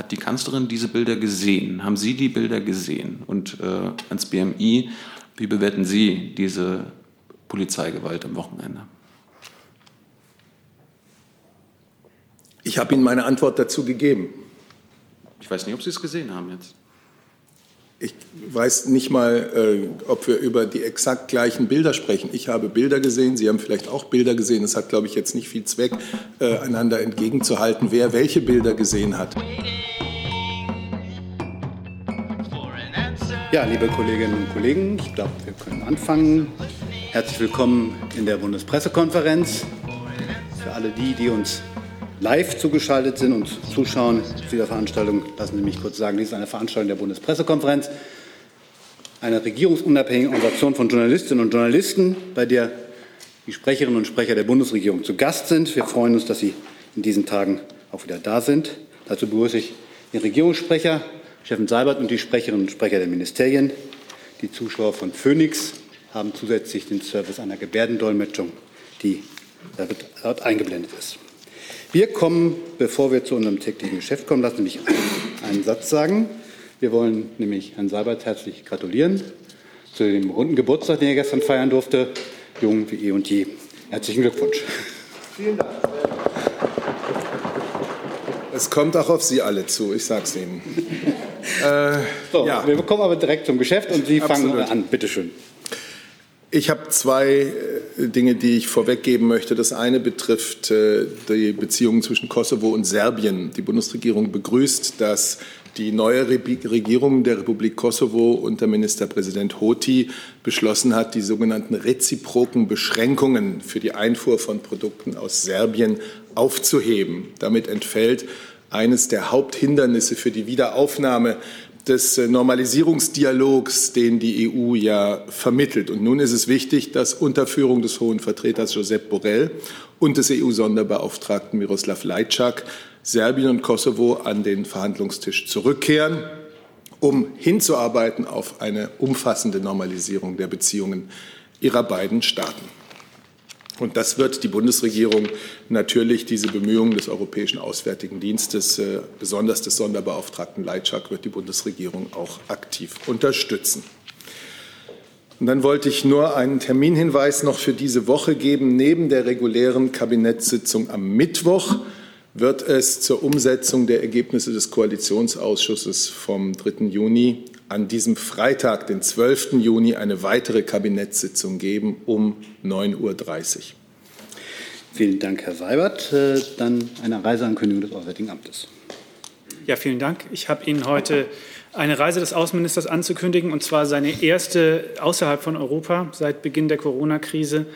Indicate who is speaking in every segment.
Speaker 1: Hat die Kanzlerin diese Bilder gesehen? Haben Sie die Bilder gesehen? Und äh, ans BMI, wie bewerten Sie diese Polizeigewalt am Wochenende?
Speaker 2: Ich habe Ihnen meine Antwort dazu gegeben.
Speaker 1: Ich weiß nicht, ob Sie es gesehen haben jetzt.
Speaker 2: Ich weiß nicht mal, äh, ob wir über die exakt gleichen Bilder sprechen. Ich habe Bilder gesehen, Sie haben vielleicht auch Bilder gesehen. Es hat, glaube ich, jetzt nicht viel Zweck, äh, einander entgegenzuhalten, wer welche Bilder gesehen hat.
Speaker 3: Ja, liebe Kolleginnen und Kollegen, ich glaube, wir können anfangen. Herzlich willkommen in der Bundespressekonferenz. Für alle die, die uns live zugeschaltet sind und zuschauen zu dieser Veranstaltung, lassen Sie mich kurz sagen, dies ist eine Veranstaltung der Bundespressekonferenz, eine regierungsunabhängige Organisation von Journalistinnen und Journalisten, bei der die Sprecherinnen und Sprecher der Bundesregierung zu Gast sind. Wir freuen uns, dass Sie in diesen Tagen auch wieder da sind. Dazu begrüße ich den Regierungssprecher, Steffen Seibert und die Sprecherinnen und Sprecher der Ministerien. Die Zuschauer von Phoenix haben zusätzlich den Service einer Gebärdendolmetschung, die dort eingeblendet ist. Wir kommen, bevor wir zu unserem täglichen Geschäft kommen, lassen Sie mich einen Satz sagen. Wir wollen nämlich Herrn Seibert herzlich gratulieren zu dem runden Geburtstag, den er gestern feiern durfte. Jung wie eh und je. Herzlichen Glückwunsch. Vielen Dank.
Speaker 2: Es kommt auch auf Sie alle zu, ich sage es Ihnen.
Speaker 3: äh, so, ja. Wir kommen aber direkt zum Geschäft und Sie Absolut. fangen an. Bitte schön.
Speaker 2: Ich habe zwei äh, Dinge, die ich vorweggeben möchte. Das eine betrifft äh, die Beziehungen zwischen Kosovo und Serbien. Die Bundesregierung begrüßt, dass die neue Regierung der Republik Kosovo unter Ministerpräsident Hoti beschlossen hat, die sogenannten reziproken Beschränkungen für die Einfuhr von Produkten aus Serbien aufzuheben. Damit entfällt eines der Haupthindernisse für die Wiederaufnahme des äh, Normalisierungsdialogs, den die EU ja vermittelt. Und nun ist es wichtig, dass unter Führung des Hohen Vertreters Josep Borrell und des EU-Sonderbeauftragten Miroslav Lajčák Serbien und Kosovo an den Verhandlungstisch zurückkehren, um hinzuarbeiten auf eine umfassende Normalisierung der Beziehungen ihrer beiden Staaten. Und das wird die Bundesregierung natürlich, diese Bemühungen des Europäischen Auswärtigen Dienstes, äh, besonders des Sonderbeauftragten Leitschak, wird die Bundesregierung auch aktiv unterstützen. Und dann wollte ich nur einen Terminhinweis noch für diese Woche geben. Neben der regulären Kabinettssitzung am Mittwoch wird es zur Umsetzung der Ergebnisse des Koalitionsausschusses vom 3. Juni an diesem Freitag, den 12. Juni, eine weitere Kabinettssitzung geben um 9.30 Uhr.
Speaker 3: Vielen Dank, Herr Seibert. Äh, dann eine Reiseankündigung des Auswärtigen Amtes.
Speaker 4: Ja, vielen Dank. Ich habe Ihnen heute eine Reise des Außenministers anzukündigen, und zwar seine erste außerhalb von Europa seit Beginn der Corona-Krise.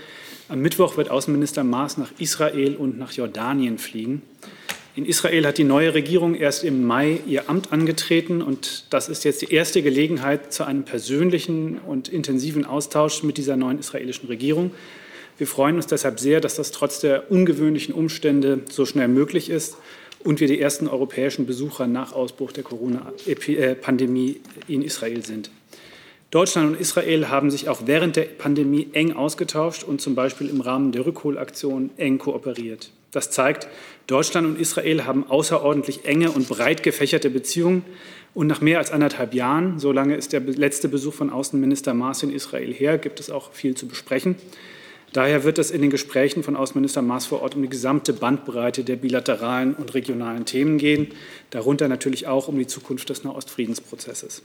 Speaker 4: Am Mittwoch wird Außenminister Maas nach Israel und nach Jordanien fliegen. In Israel hat die neue Regierung erst im Mai ihr Amt angetreten und das ist jetzt die erste Gelegenheit zu einem persönlichen und intensiven Austausch mit dieser neuen israelischen Regierung. Wir freuen uns deshalb sehr, dass das trotz der ungewöhnlichen Umstände so schnell möglich ist und wir die ersten europäischen Besucher nach Ausbruch der Corona-Pandemie in Israel sind. Deutschland und Israel haben sich auch während der Pandemie eng ausgetauscht und zum Beispiel im Rahmen der Rückholaktion eng kooperiert. Das zeigt, Deutschland und Israel haben außerordentlich enge und breit gefächerte Beziehungen. Und nach mehr als anderthalb Jahren, so lange ist der letzte Besuch von Außenminister Maas in Israel her, gibt es auch viel zu besprechen. Daher wird es in den Gesprächen von Außenminister Maas vor Ort um die gesamte Bandbreite der bilateralen und regionalen Themen gehen, darunter natürlich auch um die Zukunft des Nahostfriedensprozesses.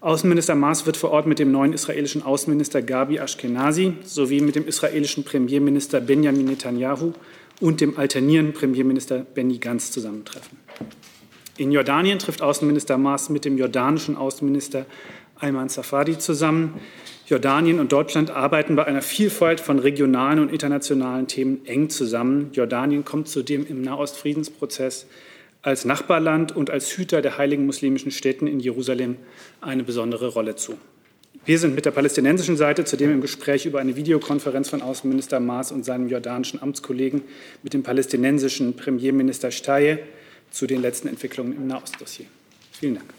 Speaker 4: Außenminister Maas wird vor Ort mit dem neuen israelischen Außenminister Gabi Ashkenazi sowie mit dem israelischen Premierminister Benjamin Netanyahu und dem alternierenden Premierminister Benny Gantz zusammentreffen. In Jordanien trifft Außenminister Maas mit dem jordanischen Außenminister Ayman Safadi zusammen. Jordanien und Deutschland arbeiten bei einer Vielfalt von regionalen und internationalen Themen eng zusammen. Jordanien kommt zudem im Nahostfriedensprozess als Nachbarland und als Hüter der heiligen muslimischen Städten in Jerusalem eine besondere Rolle zu. Wir sind mit der palästinensischen Seite zudem im Gespräch über eine Videokonferenz von Außenminister Maas und seinem jordanischen Amtskollegen mit dem palästinensischen Premierminister Steye zu den letzten Entwicklungen im Nahostdossier. Vielen Dank.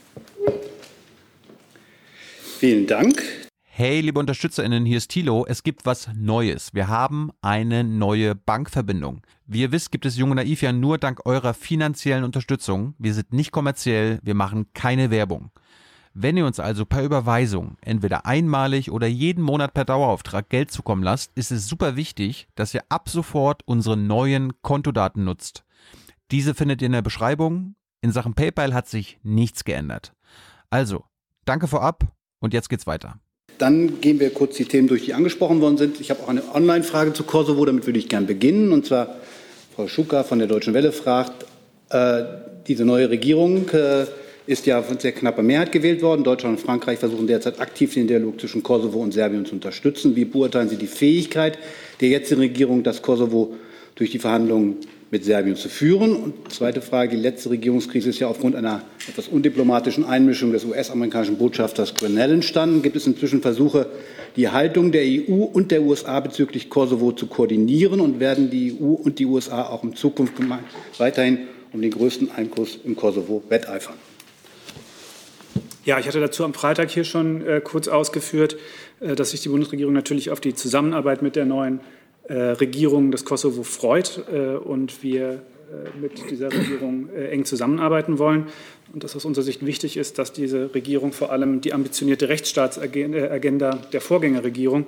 Speaker 3: Vielen Dank.
Speaker 5: Hey, liebe UnterstützerInnen, hier ist Thilo. Es gibt was Neues. Wir haben eine neue Bankverbindung. Wie ihr wisst, gibt es Junge Naiv ja nur dank eurer finanziellen Unterstützung. Wir sind nicht kommerziell, wir machen keine Werbung. Wenn ihr uns also per Überweisung entweder einmalig oder jeden Monat per Dauerauftrag Geld zukommen lasst, ist es super wichtig, dass ihr ab sofort unsere neuen Kontodaten nutzt. Diese findet ihr in der Beschreibung. In Sachen PayPal hat sich nichts geändert. Also, danke vorab und jetzt geht's weiter.
Speaker 3: Dann gehen wir kurz die Themen durch, die angesprochen worden sind. Ich habe auch eine Online-Frage zu Kosovo, damit würde ich gern beginnen. Und zwar Frau Schuka von der Deutschen Welle fragt, äh, diese neue Regierung äh, ist ja von sehr knapper Mehrheit gewählt worden. Deutschland und Frankreich versuchen derzeit aktiv den Dialog zwischen Kosovo und Serbien zu unterstützen. Wie beurteilen Sie die Fähigkeit der jetzigen Regierung, das Kosovo durch die Verhandlungen mit Serbien zu führen? Und zweite Frage, die letzte Regierungskrise ist ja aufgrund einer etwas undiplomatischen Einmischung des US-amerikanischen Botschafters Grenell entstanden. Gibt es inzwischen Versuche, die Haltung der EU und der USA bezüglich Kosovo zu koordinieren? Und werden die EU und die USA auch in Zukunft weiterhin um den größten Einfluss im Kosovo wetteifern?
Speaker 4: Ja, ich hatte dazu am Freitag hier schon äh, kurz ausgeführt, äh, dass sich die Bundesregierung natürlich auf die Zusammenarbeit mit der neuen äh, Regierung des Kosovo freut äh, und wir äh, mit dieser Regierung äh, eng zusammenarbeiten wollen. Und dass aus unserer Sicht wichtig ist, dass diese Regierung vor allem die ambitionierte Rechtsstaatsagenda der Vorgängerregierung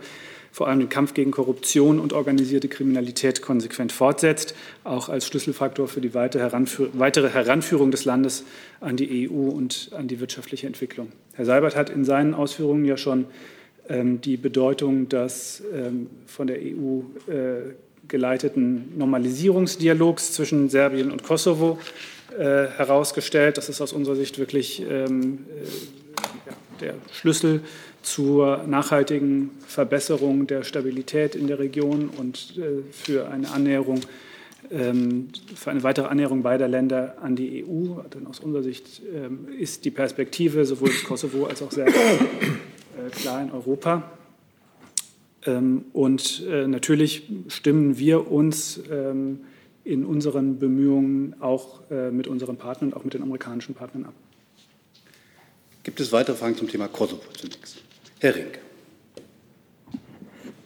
Speaker 4: vor allem den Kampf gegen Korruption und organisierte Kriminalität konsequent fortsetzt, auch als Schlüsselfaktor für die weitere Heranführung des Landes an die EU und an die wirtschaftliche Entwicklung. Herr Seibert hat in seinen Ausführungen ja schon ähm, die Bedeutung des ähm, von der EU äh, geleiteten Normalisierungsdialogs zwischen Serbien und Kosovo äh, herausgestellt. Das ist aus unserer Sicht wirklich ähm, äh, der Schlüssel zur nachhaltigen Verbesserung der Stabilität in der Region und äh, für eine Annäherung, ähm, für eine weitere Annäherung beider Länder an die EU. Denn aus unserer Sicht ähm, ist die Perspektive sowohl des Kosovo als auch Serbien äh, klar in Europa. Ähm, und äh, natürlich stimmen wir uns in unseren Bemühungen auch mit unseren Partnern, auch mit den amerikanischen Partnern ab.
Speaker 3: Gibt es weitere Fragen zum Thema Kosovo zunächst? Herr Rink.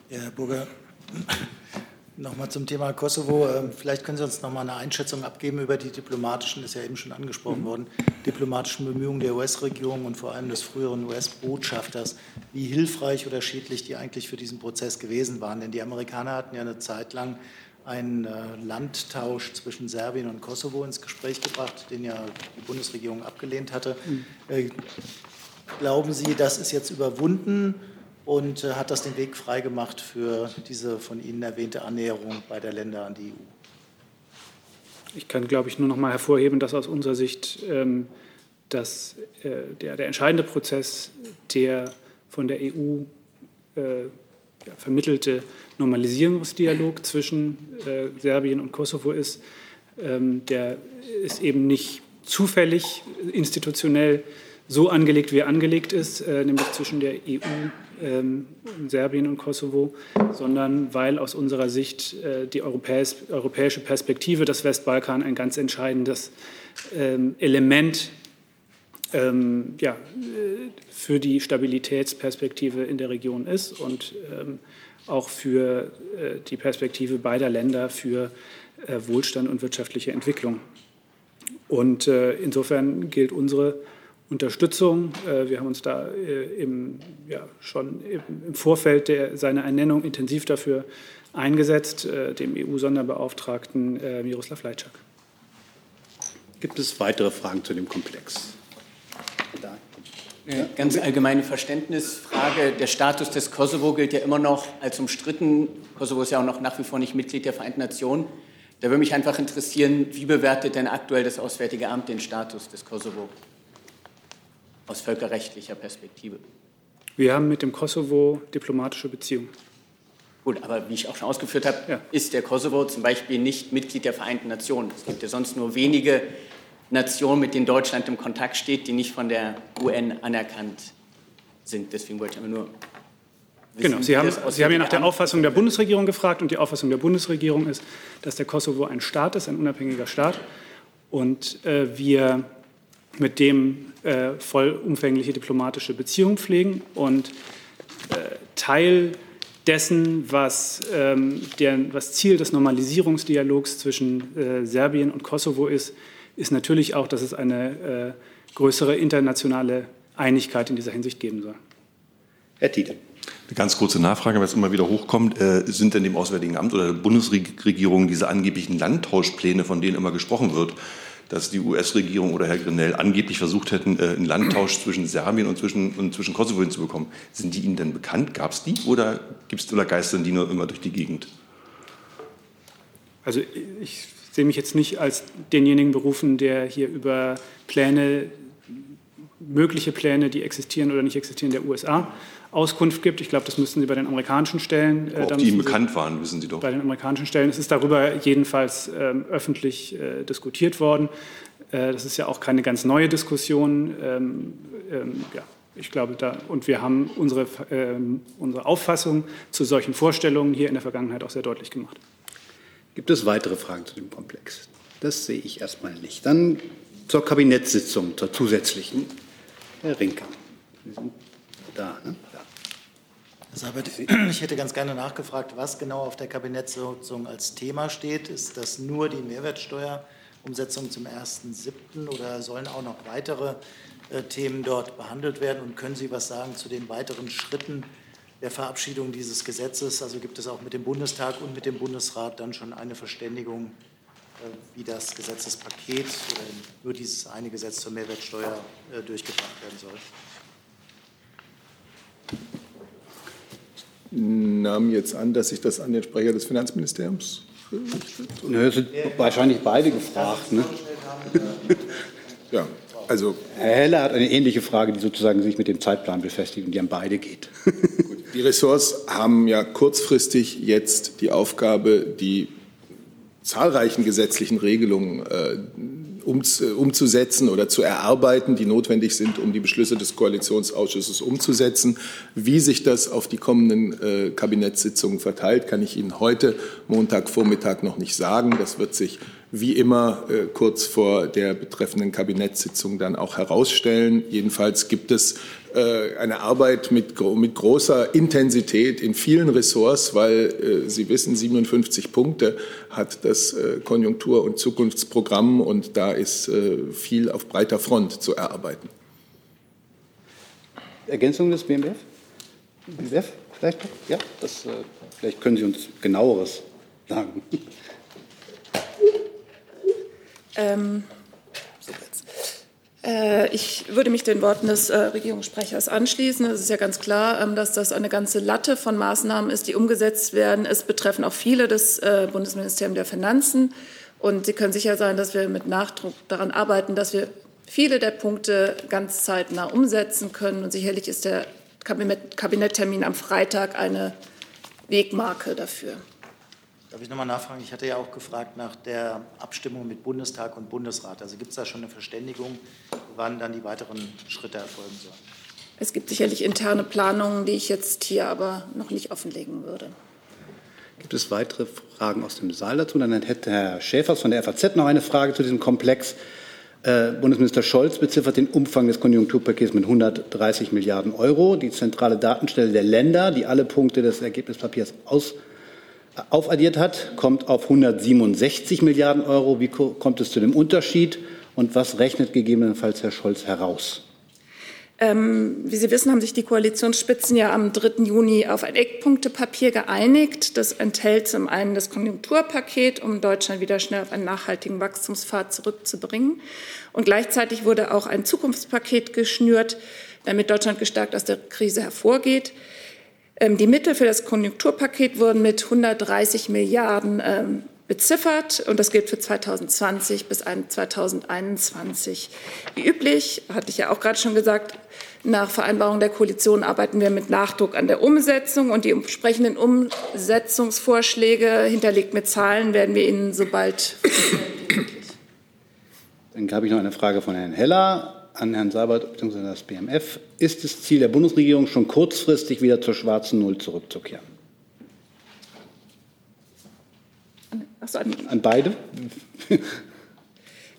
Speaker 6: Ja, Herr Burger, nochmal zum Thema Kosovo. Ähm, vielleicht können Sie uns noch mal eine Einschätzung abgeben über die diplomatischen, das ist ja eben schon angesprochen worden, diplomatischen Bemühungen der US-Regierung und vor allem des früheren US-Botschafters, wie hilfreich oder schädlich die eigentlich für diesen Prozess gewesen waren. Denn die Amerikaner hatten ja eine Zeit lang einen äh, Landtausch zwischen Serbien und Kosovo ins Gespräch gebracht, den ja die Bundesregierung abgelehnt hatte. Mhm. Glauben Sie, das ist jetzt überwunden und äh, hat das den Weg freigemacht für diese von Ihnen erwähnte Annäherung beider Länder an die EU?
Speaker 4: Ich kann, glaube ich, nur noch mal hervorheben, dass aus unserer Sicht ähm, dass, äh, der, der, entscheidende Prozess, der von der EU äh, ja, vermittelte Normalisierungsdialog zwischen äh, Serbien und Kosovo ist, ähm, der ist eben nicht zufällig institutionell so angelegt, wie er angelegt ist, äh, nämlich zwischen der EU, ähm, Serbien und Kosovo, sondern weil aus unserer Sicht äh, die europäisch, europäische Perspektive des Westbalkan ein ganz entscheidendes ähm, Element ähm, ja, äh, für die Stabilitätsperspektive in der Region ist und ähm, auch für äh, die Perspektive beider Länder für äh, Wohlstand und wirtschaftliche Entwicklung. Und äh, insofern gilt unsere Unterstützung. Äh, wir haben uns da äh, im, ja, schon im Vorfeld der, seiner Ernennung intensiv dafür eingesetzt, äh, dem EU-Sonderbeauftragten Miroslav Lajczak.
Speaker 3: Gibt es weitere Fragen zu dem Komplex?
Speaker 7: Da. Ganz allgemeine Verständnisfrage. Der Status des Kosovo gilt ja immer noch als umstritten. Kosovo ist ja auch noch nach wie vor nicht Mitglied der Vereinten Nationen. Da würde mich einfach interessieren, wie bewertet denn aktuell das Auswärtige Amt den Status des Kosovo? Aus völkerrechtlicher Perspektive?
Speaker 4: Wir haben mit dem Kosovo diplomatische Beziehungen.
Speaker 7: Gut, aber wie ich auch schon ausgeführt habe, ja. ist der Kosovo zum Beispiel nicht Mitglied der Vereinten Nationen. Es gibt ja sonst nur wenige Nationen, mit denen Deutschland im Kontakt steht, die nicht von der UN anerkannt sind. Deswegen wollte ich aber nur.
Speaker 4: Wissen, genau, Sie haben, Sie haben ja nach der Auffassung der Bundesregierung gefragt und die Auffassung der Bundesregierung ist, dass der Kosovo ein Staat ist, ein unabhängiger Staat. Und äh, wir mit dem äh, vollumfängliche diplomatische Beziehungen pflegen. Und Teil dessen, was, ähm, der, was Ziel des Normalisierungsdialogs zwischen äh, Serbien und Kosovo ist, ist natürlich auch, dass es eine äh, größere internationale Einigkeit in dieser Hinsicht geben soll.
Speaker 3: Herr Tiede.
Speaker 8: Eine ganz kurze Nachfrage, weil es immer wieder hochkommt. Äh, sind denn dem Auswärtigen Amt oder der Bundesregierung diese angeblichen Landtauschpläne, von denen immer gesprochen wird, dass die US-Regierung oder Herr Grenell angeblich versucht hätten, äh, einen Landtausch zwischen Serbien und zwischen, und zwischen Kosovo hinzubekommen. Sind die Ihnen denn bekannt? Gab es die oder, gibt's, oder geistern die nur immer durch die Gegend?
Speaker 4: Also ich sehe mich jetzt nicht als denjenigen berufen, der hier über Pläne, mögliche Pläne, die existieren oder nicht existieren, der USA Auskunft gibt. Ich glaube, das müssten Sie bei den amerikanischen Stellen.
Speaker 8: Äh, ob die Ihnen bekannt waren, wissen Sie doch.
Speaker 4: Bei den amerikanischen Stellen. Es ist darüber jedenfalls ähm, öffentlich äh, diskutiert worden. Äh, das ist ja auch keine ganz neue Diskussion. Ähm, ähm, ja, ich glaube, da, und wir haben unsere, ähm, unsere Auffassung zu solchen Vorstellungen hier in der Vergangenheit auch sehr deutlich gemacht.
Speaker 3: Gibt es weitere Fragen zu dem Komplex? Das sehe ich erstmal nicht. Dann zur Kabinettssitzung, zur zusätzlichen. Herr Rinker. Sie sind da, ne?
Speaker 6: Ich hätte ganz gerne nachgefragt, was genau auf der Kabinettssitzung als Thema steht. Ist das nur die Mehrwertsteuerumsetzung zum 1.7. oder sollen auch noch weitere äh, Themen dort behandelt werden? Und können Sie was sagen zu den weiteren Schritten der Verabschiedung dieses Gesetzes? Also gibt es auch mit dem Bundestag und mit dem Bundesrat dann schon eine Verständigung, äh, wie das Gesetzespaket oder nur dieses eine Gesetz zur Mehrwertsteuer äh, durchgebracht werden soll?
Speaker 2: Nahm jetzt an, dass sich das an den Sprecher des Finanzministeriums
Speaker 3: richtet. Nö, sind wahrscheinlich beide gefragt. Ne?
Speaker 2: ja, also.
Speaker 3: Herr Heller hat eine ähnliche Frage, die sozusagen sich mit dem Zeitplan beschäftigt und die an beide geht.
Speaker 2: die Ressorts haben ja kurzfristig jetzt die Aufgabe, die zahlreichen gesetzlichen Regelungen äh, umzusetzen oder zu erarbeiten, die notwendig sind, um die Beschlüsse des Koalitionsausschusses umzusetzen. Wie sich das auf die kommenden äh, Kabinettssitzungen verteilt, kann ich Ihnen heute Montagvormittag noch nicht sagen. Das wird sich wie immer äh, kurz vor der betreffenden Kabinettssitzung dann auch herausstellen. Jedenfalls gibt es äh, eine Arbeit mit, mit großer Intensität in vielen Ressorts, weil äh, Sie wissen, 57 Punkte hat das äh, Konjunktur- und Zukunftsprogramm und da ist äh, viel auf breiter Front zu erarbeiten.
Speaker 3: Ergänzung des BMF? BMF vielleicht? Ja, das, äh, vielleicht können Sie uns genaueres sagen.
Speaker 9: Ähm, äh, ich würde mich den Worten des äh, Regierungssprechers anschließen. Es ist ja ganz klar, ähm, dass das eine ganze Latte von Maßnahmen ist, die umgesetzt werden. Es betreffen auch viele des äh, Bundesministeriums der Finanzen. Und Sie können sicher sein, dass wir mit Nachdruck daran arbeiten, dass wir viele der Punkte ganz zeitnah umsetzen können. Und sicherlich ist der Kabinetttermin am Freitag eine Wegmarke dafür.
Speaker 6: Darf ich nochmal nachfragen? Ich hatte ja auch gefragt nach der Abstimmung mit Bundestag und Bundesrat. Also gibt es da schon eine Verständigung, wann dann die weiteren Schritte erfolgen sollen?
Speaker 9: Es gibt sicherlich interne Planungen, die ich jetzt hier aber noch nicht offenlegen würde.
Speaker 3: Gibt es weitere Fragen aus dem Saal dazu? Dann hätte Herr Schäfers von der FAZ noch eine Frage zu diesem Komplex. Äh, Bundesminister Scholz beziffert den Umfang des Konjunkturpakets mit 130 Milliarden Euro. Die zentrale Datenstelle der Länder, die alle Punkte des Ergebnispapiers aus aufaddiert hat, kommt auf 167 Milliarden Euro. Wie kommt es zu dem Unterschied und was rechnet gegebenenfalls Herr Scholz heraus?
Speaker 9: Ähm, wie Sie wissen, haben sich die Koalitionsspitzen ja am 3. Juni auf ein Eckpunktepapier geeinigt. Das enthält zum einen das Konjunkturpaket, um Deutschland wieder schnell auf einen nachhaltigen Wachstumspfad zurückzubringen. Und gleichzeitig wurde auch ein Zukunftspaket geschnürt, damit Deutschland gestärkt aus der Krise hervorgeht. Ähm, die Mittel für das Konjunkturpaket wurden mit 130 Milliarden ähm, beziffert und das gilt für 2020 bis 2021. Wie üblich, hatte ich ja auch gerade schon gesagt, nach Vereinbarung der Koalition arbeiten wir mit Nachdruck an der Umsetzung und die entsprechenden Umsetzungsvorschläge hinterlegt mit Zahlen werden wir Ihnen sobald.
Speaker 3: Dann habe ich noch eine Frage von Herrn Heller an Herrn Sabat bzw. das BMF. Ist es Ziel der Bundesregierung, schon kurzfristig wieder zur schwarzen Null zurückzukehren?
Speaker 9: So, an,
Speaker 3: an, beide?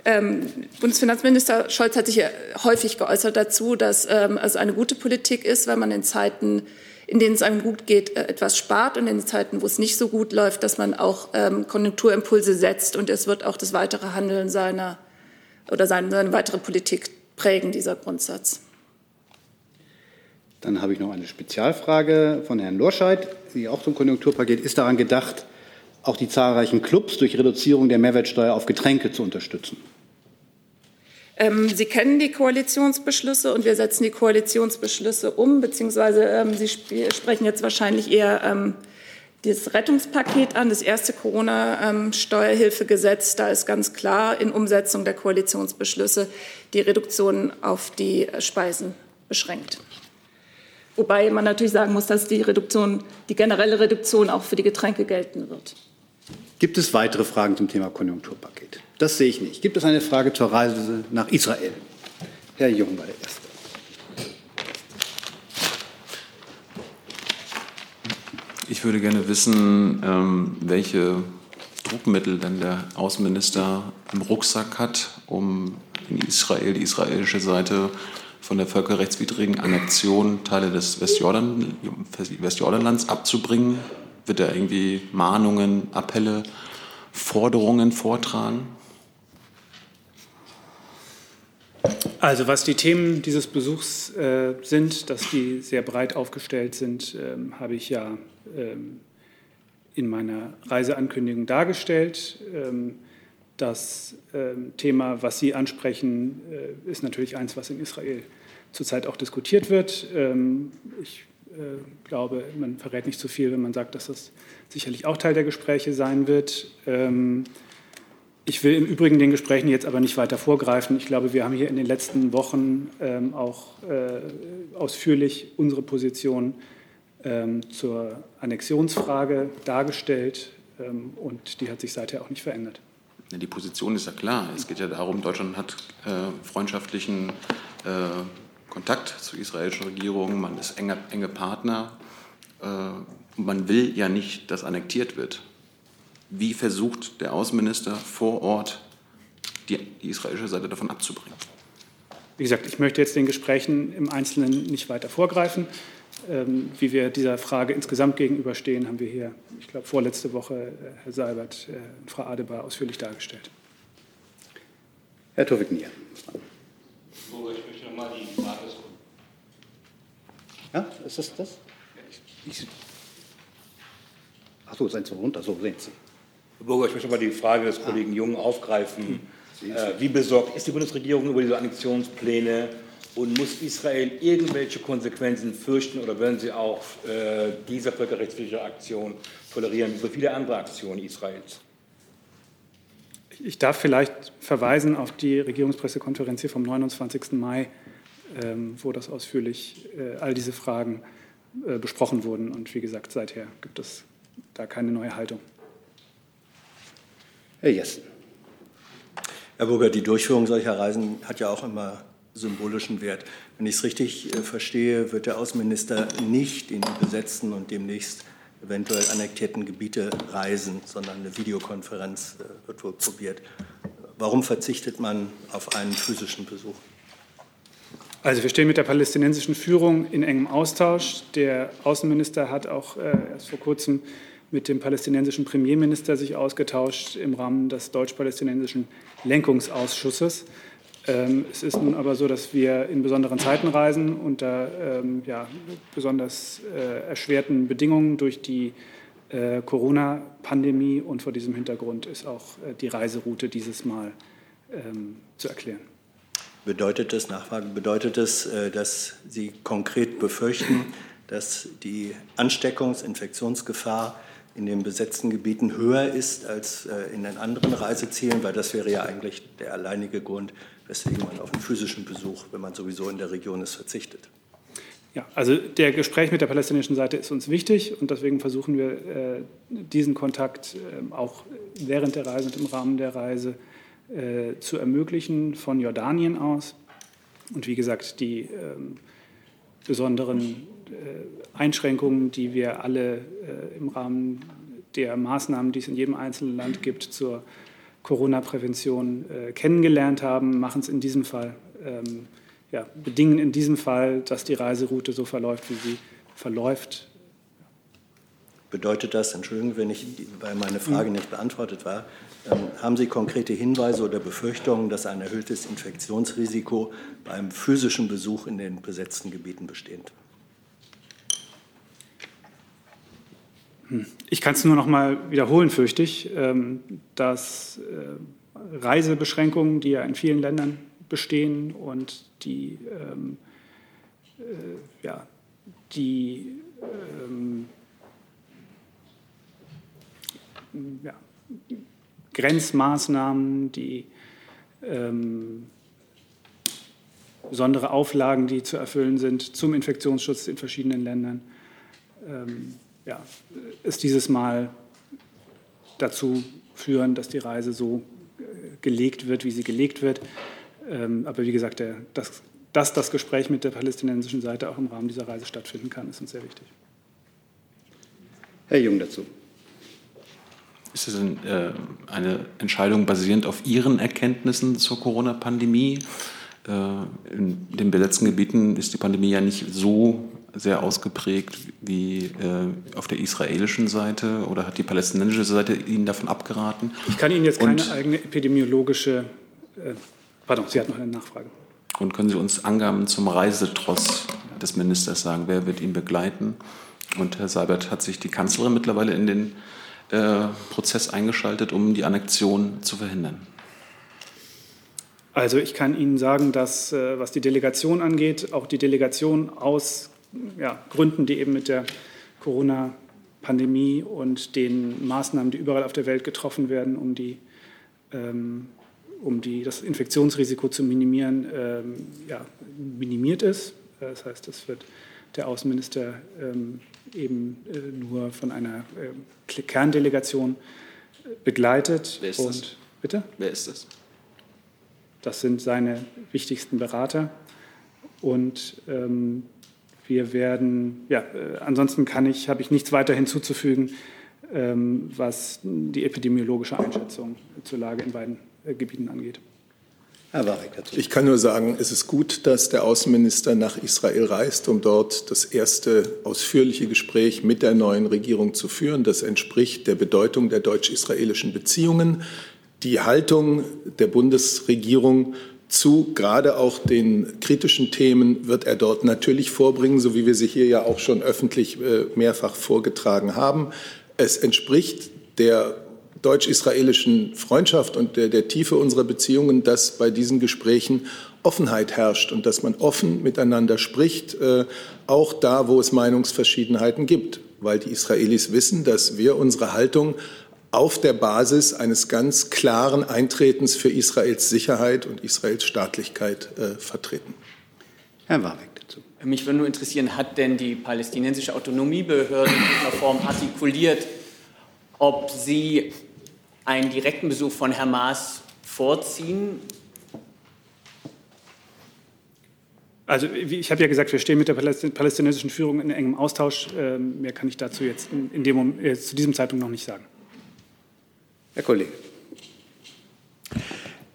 Speaker 9: Ähm, Bundesfinanzminister Scholz hat sich ja häufig geäußert dazu, dass ähm, es eine gute Politik ist, wenn man in Zeiten in denen es einem gut geht, äh, etwas spart und in Zeiten, wo es nicht so gut läuft, dass man auch ähm, Konjunkturimpulse setzt und es wird auch das weitere Handeln seiner oder seine, seine weitere Politik prägen, dieser Grundsatz.
Speaker 3: Dann habe ich noch eine Spezialfrage von Herrn Lorscheid, die auch zum Konjunkturpaket. Ist daran gedacht, auch die zahlreichen Clubs durch Reduzierung der Mehrwertsteuer auf Getränke zu unterstützen?
Speaker 9: Ähm, Sie kennen die Koalitionsbeschlüsse und wir setzen die Koalitionsbeschlüsse um, beziehungsweise ähm, Sie sp sprechen jetzt wahrscheinlich eher ähm, das Rettungspaket an, das erste Corona-Steuerhilfegesetz. Da ist ganz klar in Umsetzung der Koalitionsbeschlüsse die Reduktion auf die Speisen beschränkt. Wobei man natürlich sagen muss, dass die Reduktion, die generelle Reduktion auch für die Getränke gelten wird.
Speaker 3: Gibt es weitere Fragen zum Thema Konjunkturpaket? Das sehe ich nicht. Gibt es eine Frage zur Reise nach Israel? Herr Jung war der Erste.
Speaker 1: Ich würde gerne wissen, ähm, welche Druckmittel denn der Außenminister im Rucksack hat, um in Israel, die israelische Seite, von der völkerrechtswidrigen Annexion Teile des Westjordan, Westjordanlands abzubringen? Wird er irgendwie Mahnungen, Appelle, Forderungen vortragen?
Speaker 4: Also was die Themen dieses Besuchs äh, sind, dass die sehr breit aufgestellt sind, ähm, habe ich ja in meiner Reiseankündigung dargestellt. Ähm, das ähm, Thema, was Sie ansprechen, äh, ist natürlich eins, was in Israel zurzeit auch diskutiert wird. Ähm, ich äh, glaube, man verrät nicht zu viel, wenn man sagt, dass das sicherlich auch Teil der Gespräche sein wird. Ähm, ich will im Übrigen den Gesprächen jetzt aber nicht weiter vorgreifen. Ich glaube, wir haben hier in den letzten Wochen ähm, auch äh, ausführlich unsere Position ähm, zur Annexionsfrage dargestellt ähm, und die hat sich seither auch nicht verändert.
Speaker 1: Die Position ist ja klar. Es geht ja darum, Deutschland hat äh, freundschaftlichen äh, Kontakt zur israelischen Regierung, man ist enge, enge Partner. Äh, man will ja nicht, dass annektiert wird. Wie versucht der Außenminister vor Ort, die, die israelische Seite davon abzubringen?
Speaker 4: Wie gesagt, ich möchte jetzt den Gesprächen im Einzelnen nicht weiter vorgreifen. Ähm, wie wir dieser Frage insgesamt gegenüberstehen, haben wir hier, ich glaube, vorletzte Woche äh, Herr Seibert äh, und Frau Adebar ausführlich dargestellt.
Speaker 3: Herr Tovik-Nier.
Speaker 10: Ich möchte nochmal die Frage
Speaker 3: Ja, ist das das? Ach so, seien Sie runter, so sehen Sie.
Speaker 10: Herr Burger, ich möchte mal die Frage des Kollegen Jung aufgreifen. Äh, wie besorgt ist die Bundesregierung über diese Annexionspläne und muss Israel irgendwelche Konsequenzen fürchten oder werden Sie auch äh, diese völkerrechtswidrige Aktion tolerieren, wie so viele andere Aktionen Israels?
Speaker 4: Ich darf vielleicht verweisen auf die Regierungspressekonferenz hier vom 29. Mai, ähm, wo das ausführlich äh, all diese Fragen äh, besprochen wurden. Und wie gesagt, seither gibt es da keine neue Haltung.
Speaker 3: Herr Jessen.
Speaker 11: Herr Burger, die Durchführung solcher Reisen hat ja auch immer symbolischen Wert. Wenn ich es richtig äh, verstehe, wird der Außenminister nicht in die besetzten und demnächst eventuell annektierten Gebiete reisen, sondern eine Videokonferenz äh, wird wohl probiert. Warum verzichtet man auf einen physischen Besuch?
Speaker 4: Also wir stehen mit der palästinensischen Führung in engem Austausch. Der Außenminister hat auch äh, erst vor kurzem mit dem palästinensischen Premierminister sich ausgetauscht im Rahmen des deutsch-palästinensischen Lenkungsausschusses. Ähm, es ist nun aber so, dass wir in besonderen Zeiten reisen, unter ähm, ja, besonders äh, erschwerten Bedingungen durch die äh, Corona-Pandemie. Und vor diesem Hintergrund ist auch äh, die Reiseroute dieses Mal ähm, zu erklären.
Speaker 11: Bedeutet das, Nachfrage, bedeutet das, äh, dass Sie konkret befürchten, dass die Ansteckungs-, Infektionsgefahr in den besetzten Gebieten höher ist als äh, in den anderen Reisezielen, weil das wäre ja eigentlich der alleinige Grund, weswegen man auf einen physischen Besuch, wenn man sowieso in der Region ist, verzichtet.
Speaker 4: Ja, also der Gespräch mit der palästinensischen Seite ist uns wichtig und deswegen versuchen wir äh, diesen Kontakt äh, auch während der Reise und im Rahmen der Reise äh, zu ermöglichen von Jordanien aus. Und wie gesagt, die ähm, besonderen Einschränkungen, die wir alle äh, im Rahmen der Maßnahmen, die es in jedem einzelnen Land gibt, zur Corona-Prävention äh, kennengelernt haben, machen es in diesem Fall, ähm, ja, bedingen in diesem Fall, dass die Reiseroute so verläuft, wie sie verläuft.
Speaker 11: Bedeutet das, Entschuldigung, wenn ich, weil meine Frage nicht beantwortet war, ähm, haben Sie konkrete Hinweise oder Befürchtungen, dass ein erhöhtes Infektionsrisiko beim physischen Besuch in den besetzten Gebieten besteht?
Speaker 4: Ich kann es nur noch mal wiederholen, fürchte ich, ähm, dass äh, Reisebeschränkungen, die ja in vielen Ländern bestehen und die, ähm, äh, ja, die ähm, ja, Grenzmaßnahmen, die ähm, besondere Auflagen, die zu erfüllen sind zum Infektionsschutz in verschiedenen Ländern, ähm, ja, ist dieses Mal dazu führen, dass die Reise so äh, gelegt wird, wie sie gelegt wird. Ähm, aber wie gesagt, der, dass, dass das Gespräch mit der palästinensischen Seite auch im Rahmen dieser Reise stattfinden kann, ist uns sehr wichtig.
Speaker 3: Herr Jung dazu.
Speaker 1: Ist das äh, eine Entscheidung basierend auf Ihren Erkenntnissen zur Corona-Pandemie? Äh, in den besetzten Gebieten ist die Pandemie ja nicht so sehr ausgeprägt wie äh, auf der israelischen Seite oder hat die palästinensische Seite Ihnen davon abgeraten?
Speaker 4: Ich kann Ihnen jetzt keine eigene epidemiologische. Äh, pardon, Sie hatten noch eine Nachfrage.
Speaker 1: Und können Sie uns Angaben zum Reisetross des Ministers sagen? Wer wird ihn begleiten? Und Herr Seibert, hat sich die Kanzlerin mittlerweile in den äh, Prozess eingeschaltet, um die Annexion zu verhindern?
Speaker 4: Also ich kann Ihnen sagen, dass äh, was die Delegation angeht, auch die Delegation aus ja, Gründen, die eben mit der Corona-Pandemie und den Maßnahmen, die überall auf der Welt getroffen werden, um, die, ähm, um die, das Infektionsrisiko zu minimieren, ähm, ja, minimiert ist. Das heißt, es wird der Außenminister ähm, eben äh, nur von einer äh, Kerndelegation begleitet.
Speaker 1: Wer ist und, das?
Speaker 4: Bitte?
Speaker 1: Wer ist das?
Speaker 4: Das sind seine wichtigsten Berater. Und ähm, wir werden, ja, äh, ansonsten kann ich, habe ich nichts weiter hinzuzufügen, ähm, was die epidemiologische Einschätzung zur Lage in beiden äh, Gebieten angeht.
Speaker 2: Herr Warek dazu. Ich kann nur sagen, es ist gut, dass der Außenminister nach Israel reist, um dort das erste ausführliche Gespräch mit der neuen Regierung zu führen. Das entspricht der Bedeutung der deutsch-israelischen Beziehungen. Die Haltung der Bundesregierung zu gerade auch den kritischen Themen wird er dort natürlich vorbringen, so wie wir sie hier ja auch schon öffentlich äh, mehrfach vorgetragen haben. Es entspricht der deutsch-israelischen Freundschaft und der, der Tiefe unserer Beziehungen, dass bei diesen Gesprächen Offenheit herrscht und dass man offen miteinander spricht, äh, auch da, wo es Meinungsverschiedenheiten gibt, weil die Israelis wissen, dass wir unsere Haltung auf der Basis eines ganz klaren Eintretens für Israels Sicherheit und Israels Staatlichkeit äh, vertreten.
Speaker 3: Herr Warwick dazu.
Speaker 7: Mich würde nur interessieren, hat denn die palästinensische Autonomiebehörde in dieser Form artikuliert, ob sie einen direkten Besuch von Hamas vorziehen?
Speaker 4: Also ich habe ja gesagt, wir stehen mit der palästinensischen Führung in engem Austausch. Ähm, mehr kann ich dazu jetzt in dem Moment, äh, zu diesem Zeitpunkt noch nicht sagen.
Speaker 3: Herr Kollege.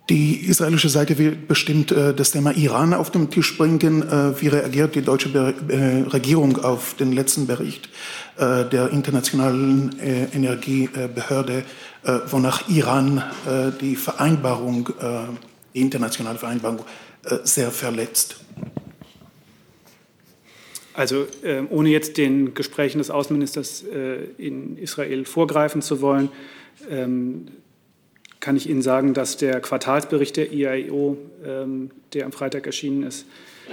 Speaker 12: Die israelische Seite will bestimmt äh, das Thema Iran auf den Tisch bringen. Äh, wie reagiert die deutsche Be äh, Regierung auf den letzten Bericht äh, der Internationalen äh, Energiebehörde, äh, wonach Iran die Vereinbarung, die internationale Vereinbarung, sehr verletzt?
Speaker 4: Also ohne jetzt den Gesprächen des Außenministers in Israel vorgreifen zu wollen, ähm, kann ich Ihnen sagen, dass der Quartalsbericht der IAEO, ähm, der am Freitag erschienen ist,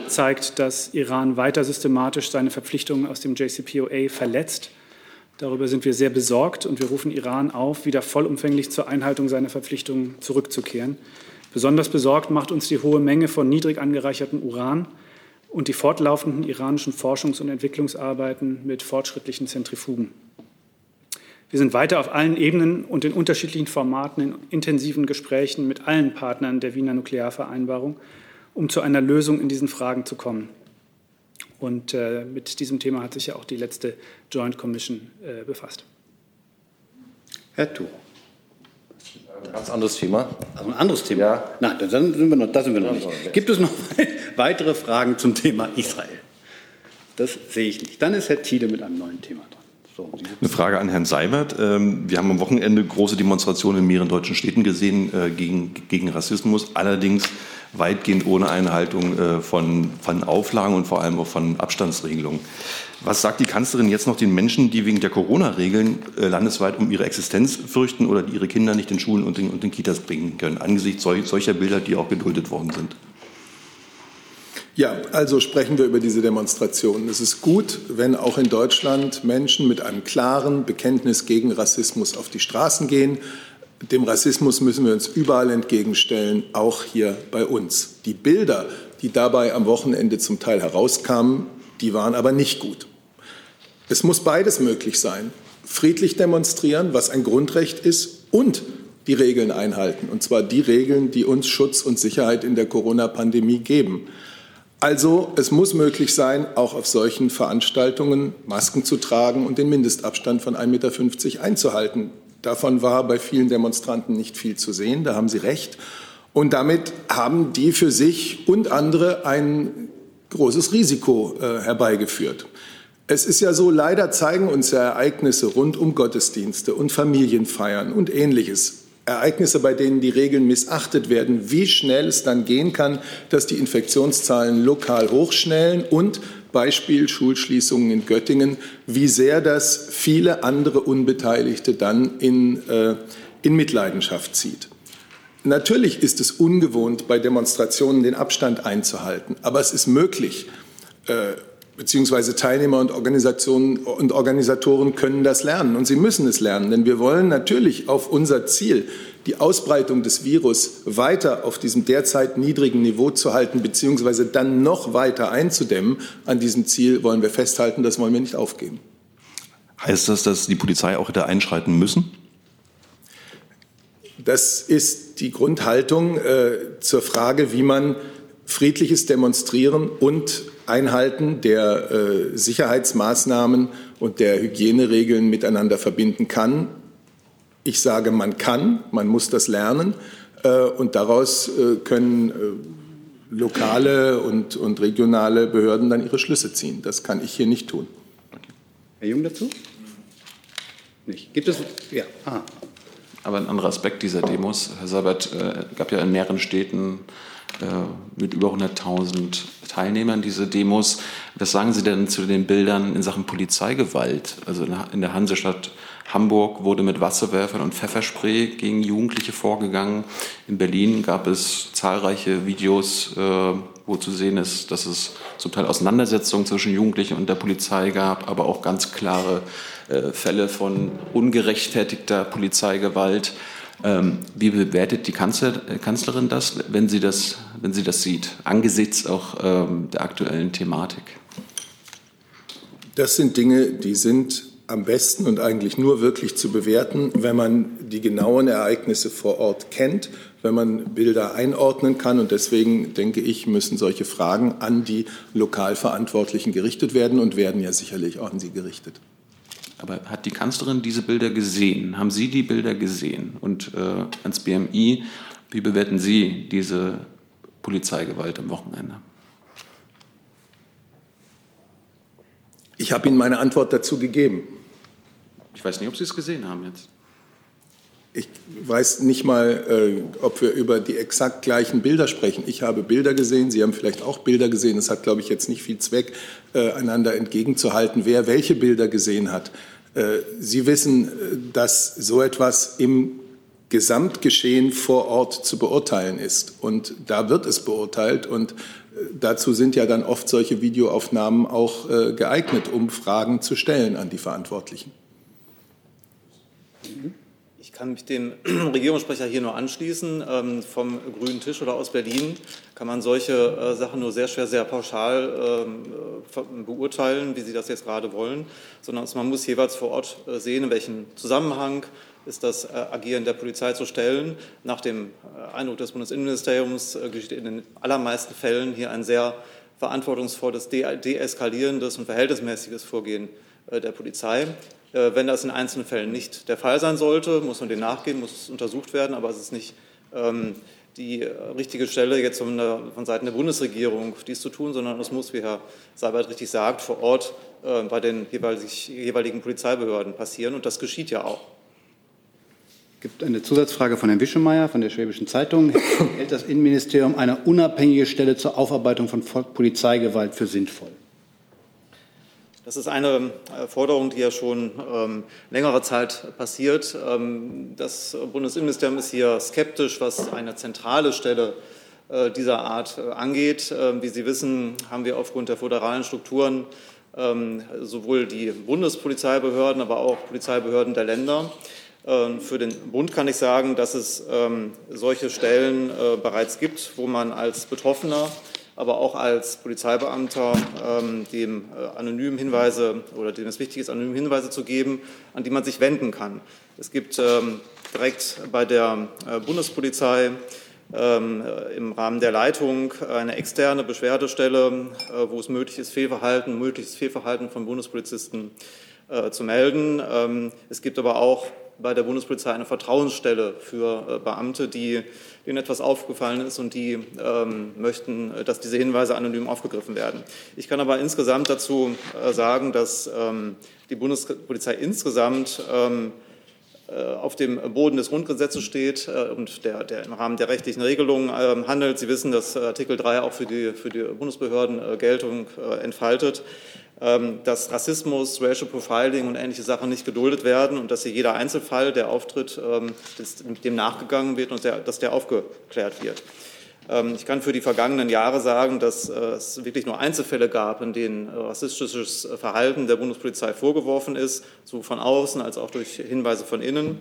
Speaker 4: zeigt, dass Iran weiter systematisch seine Verpflichtungen aus dem JCPOA verletzt. Darüber sind wir sehr besorgt und wir rufen Iran auf, wieder vollumfänglich zur Einhaltung seiner Verpflichtungen zurückzukehren. Besonders besorgt macht uns die hohe Menge von niedrig angereichertem Uran und die fortlaufenden iranischen Forschungs- und Entwicklungsarbeiten mit fortschrittlichen Zentrifugen. Wir sind weiter auf allen Ebenen und in unterschiedlichen Formaten in intensiven Gesprächen mit allen Partnern der Wiener Nuklearvereinbarung, um zu einer Lösung in diesen Fragen zu kommen. Und äh, mit diesem Thema hat sich ja auch die letzte Joint Commission äh, befasst.
Speaker 3: Herr Tuch.
Speaker 13: Ein ganz anderes Thema.
Speaker 3: Also ein anderes Thema? Ja. Nein, da sind wir noch, da sind wir noch nicht. Gibt es noch weitere Fragen zum Thema Israel? Das sehe ich nicht. Dann ist Herr Thiele mit einem neuen Thema dran.
Speaker 8: So, Eine Frage an Herrn Seibert. Ähm, wir haben am Wochenende große Demonstrationen in mehreren deutschen Städten gesehen äh, gegen, gegen Rassismus, allerdings weitgehend ohne Einhaltung äh, von, von Auflagen und vor allem auch von Abstandsregelungen. Was sagt die Kanzlerin jetzt noch den Menschen, die wegen der Corona-Regeln äh, landesweit um ihre Existenz fürchten oder die ihre Kinder nicht in Schulen und in, und in Kitas bringen können, angesichts solcher Bilder, die auch geduldet worden sind?
Speaker 2: Ja, also sprechen wir über diese Demonstrationen. Es ist gut, wenn auch in Deutschland Menschen mit einem klaren Bekenntnis gegen Rassismus auf die Straßen gehen. Dem Rassismus müssen wir uns überall entgegenstellen, auch hier bei uns. Die Bilder, die dabei am Wochenende zum Teil herauskamen, die waren aber nicht gut. Es muss beides möglich sein. Friedlich demonstrieren, was ein Grundrecht ist, und die Regeln einhalten. Und zwar die Regeln, die uns Schutz und Sicherheit in der Corona-Pandemie geben. Also es muss möglich sein, auch auf solchen Veranstaltungen Masken zu tragen und den Mindestabstand von 1,50 Meter einzuhalten. Davon war bei vielen Demonstranten nicht viel zu sehen, da haben Sie recht. Und damit haben die für sich und andere ein großes Risiko äh, herbeigeführt. Es ist ja so, leider zeigen uns ja Ereignisse rund um Gottesdienste und Familienfeiern und ähnliches Ereignisse, bei denen die Regeln missachtet werden, wie schnell es dann gehen kann, dass die Infektionszahlen lokal hochschnellen und Beispiel Schulschließungen in Göttingen, wie sehr das viele andere Unbeteiligte dann in, äh, in Mitleidenschaft zieht. Natürlich ist es ungewohnt, bei Demonstrationen den Abstand einzuhalten, aber es ist möglich. Äh, beziehungsweise Teilnehmer und Organisationen und Organisatoren können das lernen und sie müssen es lernen, denn wir wollen natürlich auf unser Ziel, die Ausbreitung des Virus weiter auf diesem derzeit niedrigen Niveau zu halten, beziehungsweise dann noch weiter einzudämmen. An diesem Ziel wollen wir festhalten, das wollen wir nicht aufgeben.
Speaker 8: Heißt das, dass die Polizei auch hätte einschreiten müssen?
Speaker 2: Das ist die Grundhaltung äh, zur Frage, wie man friedliches Demonstrieren und Einhalten der äh, Sicherheitsmaßnahmen und der Hygieneregeln miteinander verbinden kann. Ich sage, man kann, man muss das lernen äh, und daraus äh, können äh, lokale und, und regionale Behörden dann ihre Schlüsse ziehen. Das kann ich hier nicht tun.
Speaker 3: Herr Jung dazu? Nicht. Gibt es? Ja.
Speaker 1: Ah. Aber ein anderer Aspekt dieser Demos, Herr Sabat, äh, gab ja in mehreren Städten mit über 100.000 Teilnehmern diese Demos. Was sagen Sie denn zu den Bildern in Sachen Polizeigewalt? Also in der Hansestadt Hamburg wurde mit Wasserwerfern und Pfefferspray gegen Jugendliche vorgegangen. In Berlin gab es zahlreiche Videos, äh, wo zu sehen ist, dass es zum Teil Auseinandersetzungen zwischen Jugendlichen und der Polizei gab, aber auch ganz klare äh, Fälle von ungerechtfertigter Polizeigewalt. Ähm, wie bewertet die äh, Kanzlerin das wenn, sie das, wenn sie das sieht, angesichts auch ähm, der aktuellen Thematik?
Speaker 2: Das sind Dinge, die sind am besten und eigentlich nur wirklich zu bewerten, wenn man die genauen Ereignisse vor Ort kennt, wenn man Bilder einordnen kann. Und deswegen denke ich, müssen solche Fragen an die Lokalverantwortlichen gerichtet werden und werden ja sicherlich auch an sie gerichtet.
Speaker 1: Aber hat die Kanzlerin diese Bilder gesehen? Haben Sie die Bilder gesehen? Und äh, ans BMI, wie bewerten Sie diese Polizeigewalt am Wochenende?
Speaker 2: Ich habe Ihnen meine Antwort dazu gegeben.
Speaker 1: Ich weiß nicht, ob Sie es gesehen haben jetzt.
Speaker 2: Ich weiß nicht mal, äh, ob wir über die exakt gleichen Bilder sprechen. Ich habe Bilder gesehen, Sie haben vielleicht auch Bilder gesehen. Es hat, glaube ich, jetzt nicht viel Zweck, äh, einander entgegenzuhalten, wer welche Bilder gesehen hat. Äh, Sie wissen, äh, dass so etwas im Gesamtgeschehen vor Ort zu beurteilen ist. Und da wird es beurteilt. Und äh, dazu sind ja dann oft solche Videoaufnahmen auch geeignet, um Fragen zu stellen an die Verantwortlichen.
Speaker 14: Ich kann mich dem Regierungssprecher hier nur anschließen. Ähm, vom grünen Tisch oder aus Berlin kann man solche Sachen nur sehr schwer, sehr pauschal ähm, beurteilen, wie Sie das jetzt gerade wollen, sondern man muss jeweils vor Ort äh, sehen, in welchem Zusammenhang ist das äh, Agieren der Polizei zu stellen. Nach dem äh, Eindruck des Bundesinnenministeriums geschieht in den allermeisten Fällen hier ein sehr verantwortungsvolles, deeskalierendes und verhältnismäßiges Vorgehen der Polizei. Wenn das in einzelnen Fällen nicht der Fall sein sollte, muss man dem nachgehen, muss es untersucht werden, aber es ist nicht ähm, die äh, richtige Stelle jetzt von, der, von Seiten der Bundesregierung dies zu tun, sondern es muss, wie Herr Seibert richtig sagt, vor Ort äh, bei den jeweiligen Polizeibehörden passieren. Und das geschieht ja auch.
Speaker 3: Es gibt eine Zusatzfrage von Herrn Wischemeyer von der Schwäbischen Zeitung. Hält das Innenministerium eine unabhängige Stelle zur Aufarbeitung von Polizeigewalt für sinnvoll?
Speaker 14: Das ist eine äh, Forderung, die ja schon ähm, längere Zeit passiert. Ähm, das Bundesinnenministerium ist hier skeptisch, was eine zentrale Stelle äh, dieser Art äh, angeht. Ähm, wie Sie wissen, haben wir aufgrund der föderalen Strukturen ähm, sowohl die Bundespolizeibehörden, aber auch Polizeibehörden der Länder. Ähm, für den Bund kann ich sagen, dass es ähm, solche Stellen äh, bereits gibt, wo man als Betroffener aber auch als Polizeibeamter ähm, dem äh, anonym Hinweise oder dem es wichtig ist, anonym Hinweise zu geben, an die man sich wenden kann. Es gibt ähm, direkt bei der äh, Bundespolizei ähm, äh, im Rahmen der Leitung eine externe Beschwerdestelle, äh, wo es möglich ist, Fehlverhalten, mögliches Fehlverhalten von Bundespolizisten äh, zu melden. Ähm, es gibt aber auch bei der Bundespolizei eine Vertrauensstelle für äh, Beamte, die, denen etwas aufgefallen ist und die ähm, möchten, dass diese Hinweise anonym aufgegriffen werden. Ich kann aber insgesamt dazu äh, sagen, dass ähm, die Bundespolizei insgesamt ähm, äh, auf dem Boden des Grundgesetzes steht äh, und der, der, im Rahmen der rechtlichen Regelungen ähm, handelt. Sie wissen, dass Artikel 3 auch für die, für die Bundesbehörden Geltung entfaltet. Ähm, dass Rassismus, Racial Profiling und ähnliche Sachen nicht geduldet werden und dass hier jeder Einzelfall, der auftritt, ähm, dem nachgegangen wird und dass der aufgeklärt wird. Ähm, ich kann für die vergangenen Jahre sagen, dass äh, es wirklich nur Einzelfälle gab, in denen äh, rassistisches Verhalten der Bundespolizei vorgeworfen ist, sowohl von außen als auch durch Hinweise von innen.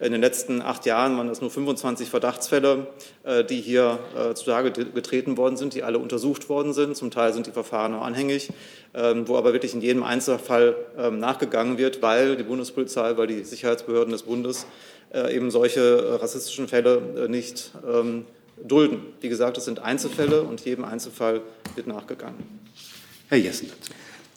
Speaker 14: In den letzten acht Jahren waren es nur 25 Verdachtsfälle, äh, die hier äh, zutage getreten worden sind, die alle untersucht worden sind. Zum Teil sind die Verfahren noch anhängig, ähm, wo aber wirklich in jedem Einzelfall ähm, nachgegangen wird, weil die Bundespolizei, weil die Sicherheitsbehörden des Bundes äh, eben solche rassistischen Fälle nicht ähm, dulden. Wie gesagt, es sind Einzelfälle und jedem Einzelfall wird nachgegangen.
Speaker 3: Herr Jessen dazu.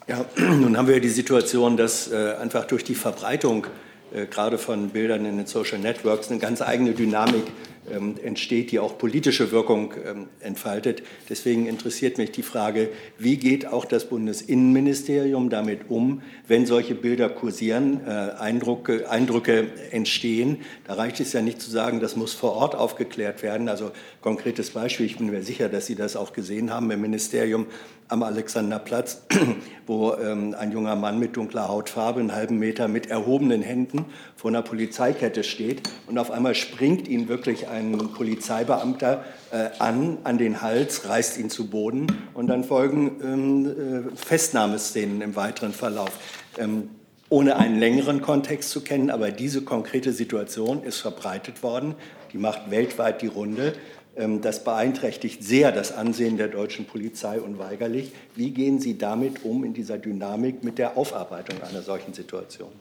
Speaker 11: Ja, nun haben wir die Situation, dass einfach durch die Verbreitung äh, gerade von Bildern in den Social Networks eine ganz eigene Dynamik ähm, entsteht, die auch politische Wirkung ähm, entfaltet. Deswegen interessiert mich die Frage, wie geht auch das Bundesinnenministerium damit um, wenn solche Bilder kursieren, äh, Eindrücke, Eindrücke entstehen. Da reicht es ja nicht zu sagen, das muss vor Ort aufgeklärt werden. Also konkretes Beispiel, ich bin mir sicher, dass Sie das auch gesehen haben im Ministerium am Alexanderplatz, wo ähm, ein junger Mann mit dunkler Hautfarbe, einen halben Meter mit erhobenen Händen vor einer Polizeikette steht und auf einmal springt ihn wirklich ein Polizeibeamter äh, an, an den Hals, reißt ihn zu Boden und dann folgen ähm, äh, Festnahmeszenen im weiteren Verlauf. Ähm, ohne einen längeren Kontext zu kennen, aber diese konkrete Situation ist verbreitet worden. Die macht weltweit die Runde. Ähm, das beeinträchtigt sehr das Ansehen der deutschen Polizei unweigerlich. Wie gehen Sie damit um in dieser Dynamik mit der Aufarbeitung einer solchen Situation?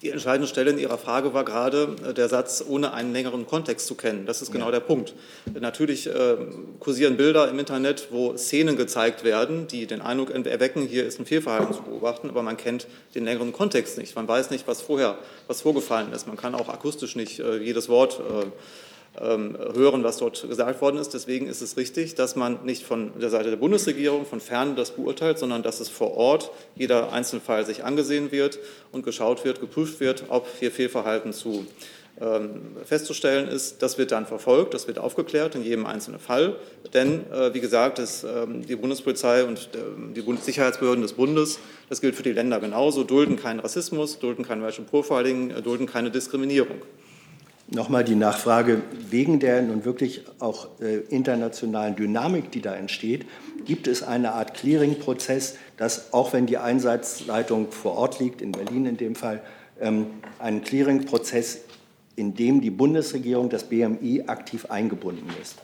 Speaker 14: Die entscheidende Stelle in Ihrer Frage war gerade äh, der Satz, ohne einen längeren Kontext zu kennen. Das ist genau ja. der Punkt. Natürlich äh, kursieren Bilder im Internet, wo Szenen gezeigt werden, die den Eindruck erwecken, hier ist ein Fehlverhalten zu beobachten, aber man kennt den längeren Kontext nicht. Man weiß nicht, was vorher, was vorgefallen ist. Man kann auch akustisch nicht äh, jedes Wort äh, hören, was dort gesagt worden ist. Deswegen ist es richtig, dass man nicht von der Seite der Bundesregierung von fern das beurteilt, sondern dass es vor Ort jeder Einzelfall sich angesehen wird und geschaut wird, geprüft wird, ob hier Fehlverhalten zu ähm, festzustellen ist. Das wird dann verfolgt, das wird aufgeklärt in jedem einzelnen Fall. Denn, äh, wie gesagt, das, ähm, die Bundespolizei und die Sicherheitsbehörden des Bundes, das gilt für die Länder genauso, dulden keinen Rassismus, dulden kein Racial Profiling, äh, dulden keine Diskriminierung.
Speaker 11: Nochmal die Nachfrage, wegen der nun wirklich auch äh, internationalen Dynamik, die da entsteht, gibt es eine Art Clearing-Prozess, dass auch wenn die Einsatzleitung vor Ort liegt, in Berlin in dem Fall, ähm, einen Clearing-Prozess, in dem die Bundesregierung, das BMI aktiv eingebunden ist?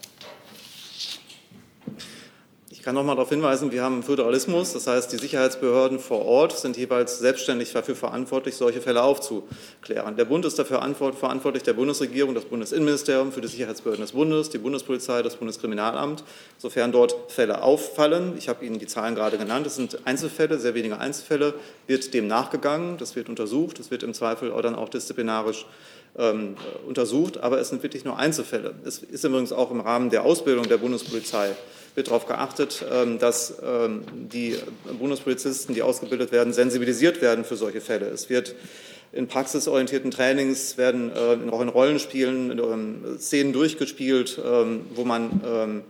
Speaker 14: Ich kann noch mal darauf hinweisen, wir haben Föderalismus, das heißt, die Sicherheitsbehörden vor Ort sind jeweils selbstständig dafür verantwortlich, solche Fälle aufzuklären. Der Bund ist dafür verantwortlich, der Bundesregierung, das Bundesinnenministerium für die Sicherheitsbehörden des Bundes, die Bundespolizei, das Bundeskriminalamt, sofern dort Fälle auffallen. Ich habe Ihnen die Zahlen gerade genannt. Es sind Einzelfälle, sehr wenige Einzelfälle, wird dem nachgegangen, das wird untersucht, das wird im Zweifel dann auch disziplinarisch ähm, untersucht, aber es sind wirklich nur Einzelfälle. Es ist übrigens auch im Rahmen der Ausbildung der Bundespolizei wird darauf geachtet, ähm, dass ähm, die Bundespolizisten, die ausgebildet werden, sensibilisiert werden für solche Fälle. Es wird in praxisorientierten Trainings werden äh, auch in Rollenspielen Szenen durchgespielt, wo man ähm,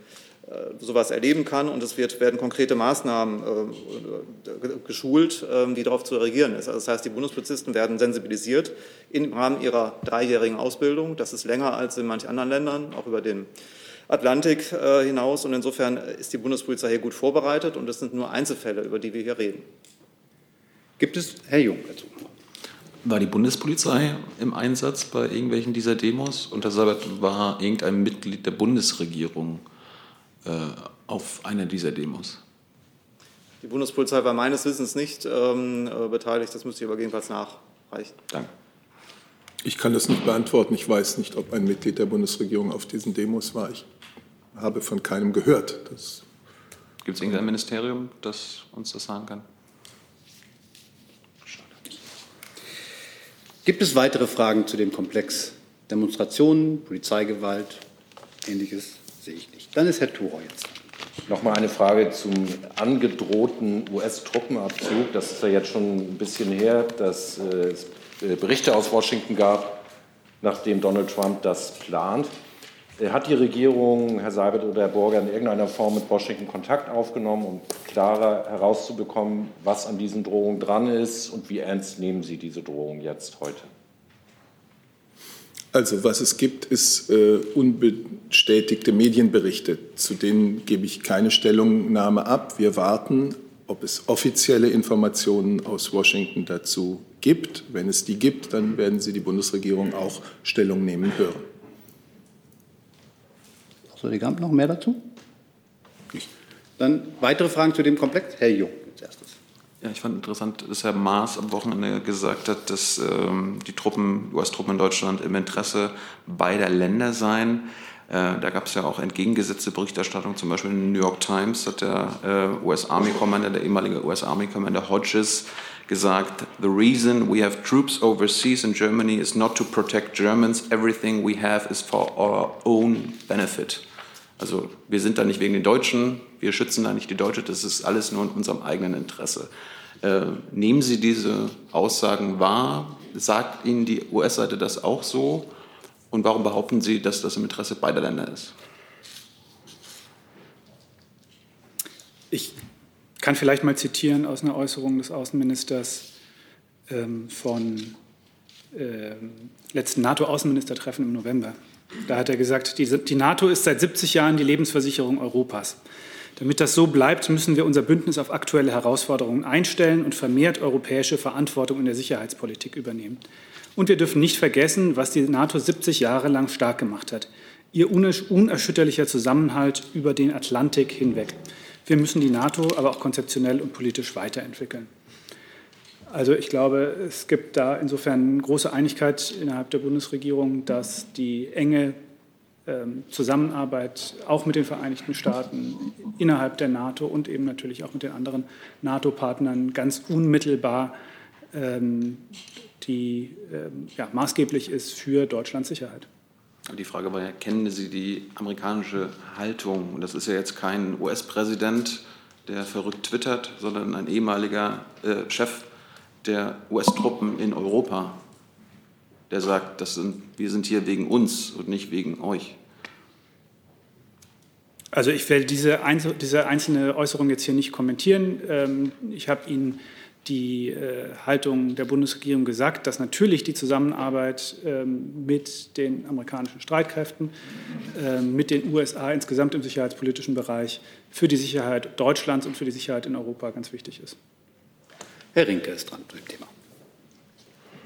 Speaker 14: äh, sowas erleben kann und es wird, werden konkrete Maßnahmen äh, geschult, äh, die darauf zu reagieren ist. Also das heißt, die Bundespolizisten werden sensibilisiert im Rahmen ihrer dreijährigen Ausbildung. Das ist länger als in manchen anderen Ländern, auch über den Atlantik äh, hinaus. Und insofern ist die Bundespolizei hier gut vorbereitet und es sind nur Einzelfälle, über die wir hier reden.
Speaker 3: Gibt es Herr Jung dazu?
Speaker 1: War die Bundespolizei im Einsatz bei irgendwelchen dieser Demos? Und das war irgendein Mitglied der Bundesregierung äh, auf einer dieser Demos?
Speaker 14: Die Bundespolizei war meines Wissens nicht ähm, äh, beteiligt. Das müsste ich aber jedenfalls nachreichen.
Speaker 1: Danke.
Speaker 2: Ich kann das nicht beantworten. Ich weiß nicht, ob ein Mitglied der Bundesregierung auf diesen Demos war. Ich habe von keinem gehört.
Speaker 1: Gibt es irgendein Ministerium, das uns das sagen kann?
Speaker 3: Gibt es weitere Fragen zu dem Komplex Demonstrationen, Polizeigewalt, ähnliches? Sehe ich nicht. Dann ist Herr Thurer jetzt.
Speaker 13: Noch mal eine Frage zum angedrohten US-Truppenabzug. Das ist ja jetzt schon ein bisschen her, dass es äh, Berichte aus Washington gab, nachdem Donald Trump das plant. Äh, hat die Regierung, Herr Seibert oder Herr Borger, in irgendeiner Form mit Washington Kontakt aufgenommen, um klarer herauszubekommen, was an diesen Drohungen dran ist und wie ernst nehmen Sie diese Drohungen jetzt heute?
Speaker 2: Also was es gibt, ist äh, unbestätigte Medienberichte. Zu denen gebe ich keine Stellungnahme ab. Wir warten, ob es offizielle Informationen aus Washington dazu gibt. Wenn es die gibt, dann werden Sie die Bundesregierung auch Stellung nehmen hören.
Speaker 3: Frau Gamp, noch mehr dazu? Nicht. Dann weitere Fragen zu dem Komplex? Herr Jung als erstes.
Speaker 1: Ja, ich fand interessant, dass Herr Maas am Wochenende gesagt hat, dass ähm, die Truppen, US-Truppen in Deutschland im Interesse beider Länder seien. Äh, da gab es ja auch entgegengesetzte Berichterstattung, zum Beispiel in den New York Times hat der äh, US Army Commander, der ehemalige US Army Commander Hodges, gesagt, the reason we have troops overseas in Germany is not to protect Germans, everything we have is for our own benefit. Also wir sind da nicht wegen den Deutschen, wir schützen da nicht die Deutschen, das ist alles nur in unserem eigenen Interesse. Äh, nehmen Sie diese Aussagen wahr? Sagt Ihnen die US-Seite das auch so? Und warum behaupten Sie, dass das im Interesse beider Länder ist?
Speaker 4: Ich kann vielleicht mal zitieren aus einer Äußerung des Außenministers ähm, von äh, letzten NATO-Außenministertreffen im November. Da hat er gesagt, die, die NATO ist seit 70 Jahren die Lebensversicherung Europas. Damit das so bleibt, müssen wir unser Bündnis auf aktuelle Herausforderungen einstellen und vermehrt europäische Verantwortung in der Sicherheitspolitik übernehmen. Und wir dürfen nicht vergessen, was die NATO 70 Jahre lang stark gemacht hat. Ihr unerschütterlicher Zusammenhalt über den Atlantik hinweg. Wir müssen die NATO aber auch konzeptionell und politisch weiterentwickeln. Also ich glaube, es gibt da insofern große Einigkeit innerhalb der Bundesregierung, dass die enge Zusammenarbeit auch mit den Vereinigten Staaten innerhalb der NATO und eben natürlich auch mit den anderen NATO-Partnern ganz unmittelbar ähm, die ähm, ja, maßgeblich ist für Deutschlands Sicherheit.
Speaker 1: Die Frage war kennen Sie die amerikanische Haltung? Das ist ja jetzt kein US-Präsident, der verrückt twittert, sondern ein ehemaliger äh, Chef der US-Truppen in Europa der sagt, das sind, wir sind hier wegen uns und nicht wegen euch.
Speaker 4: Also ich werde diese, Einzel diese einzelne Äußerung jetzt hier nicht kommentieren. Ähm, ich habe Ihnen die äh, Haltung der Bundesregierung gesagt, dass natürlich die Zusammenarbeit ähm, mit den amerikanischen Streitkräften, ähm, mit den USA insgesamt im sicherheitspolitischen Bereich für die Sicherheit Deutschlands und für die Sicherheit in Europa ganz wichtig ist.
Speaker 3: Herr Rinke ist dran zu dem Thema.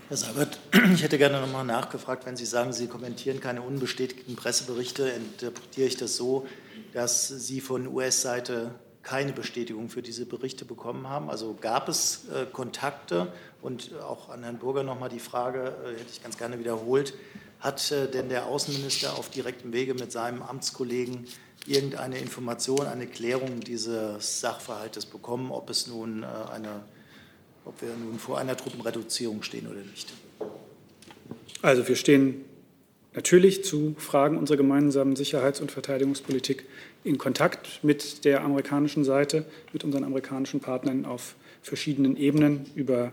Speaker 6: Herr Seibert, ich hätte gerne noch mal nachgefragt, wenn Sie sagen, Sie kommentieren keine unbestätigten Presseberichte, interpretiere ich das so, dass Sie von US-Seite keine Bestätigung für diese Berichte bekommen haben. Also gab es äh, Kontakte und auch an Herrn Burger noch mal die Frage, äh, hätte ich ganz gerne wiederholt, hat äh, denn der Außenminister auf direktem Wege mit seinem Amtskollegen irgendeine Information, eine Klärung dieses Sachverhaltes bekommen, ob es nun äh, eine ob wir nun vor einer Truppenreduzierung stehen oder nicht.
Speaker 4: Also wir stehen natürlich zu Fragen unserer gemeinsamen Sicherheits- und Verteidigungspolitik in Kontakt mit der amerikanischen Seite, mit unseren amerikanischen Partnern auf verschiedenen Ebenen. Über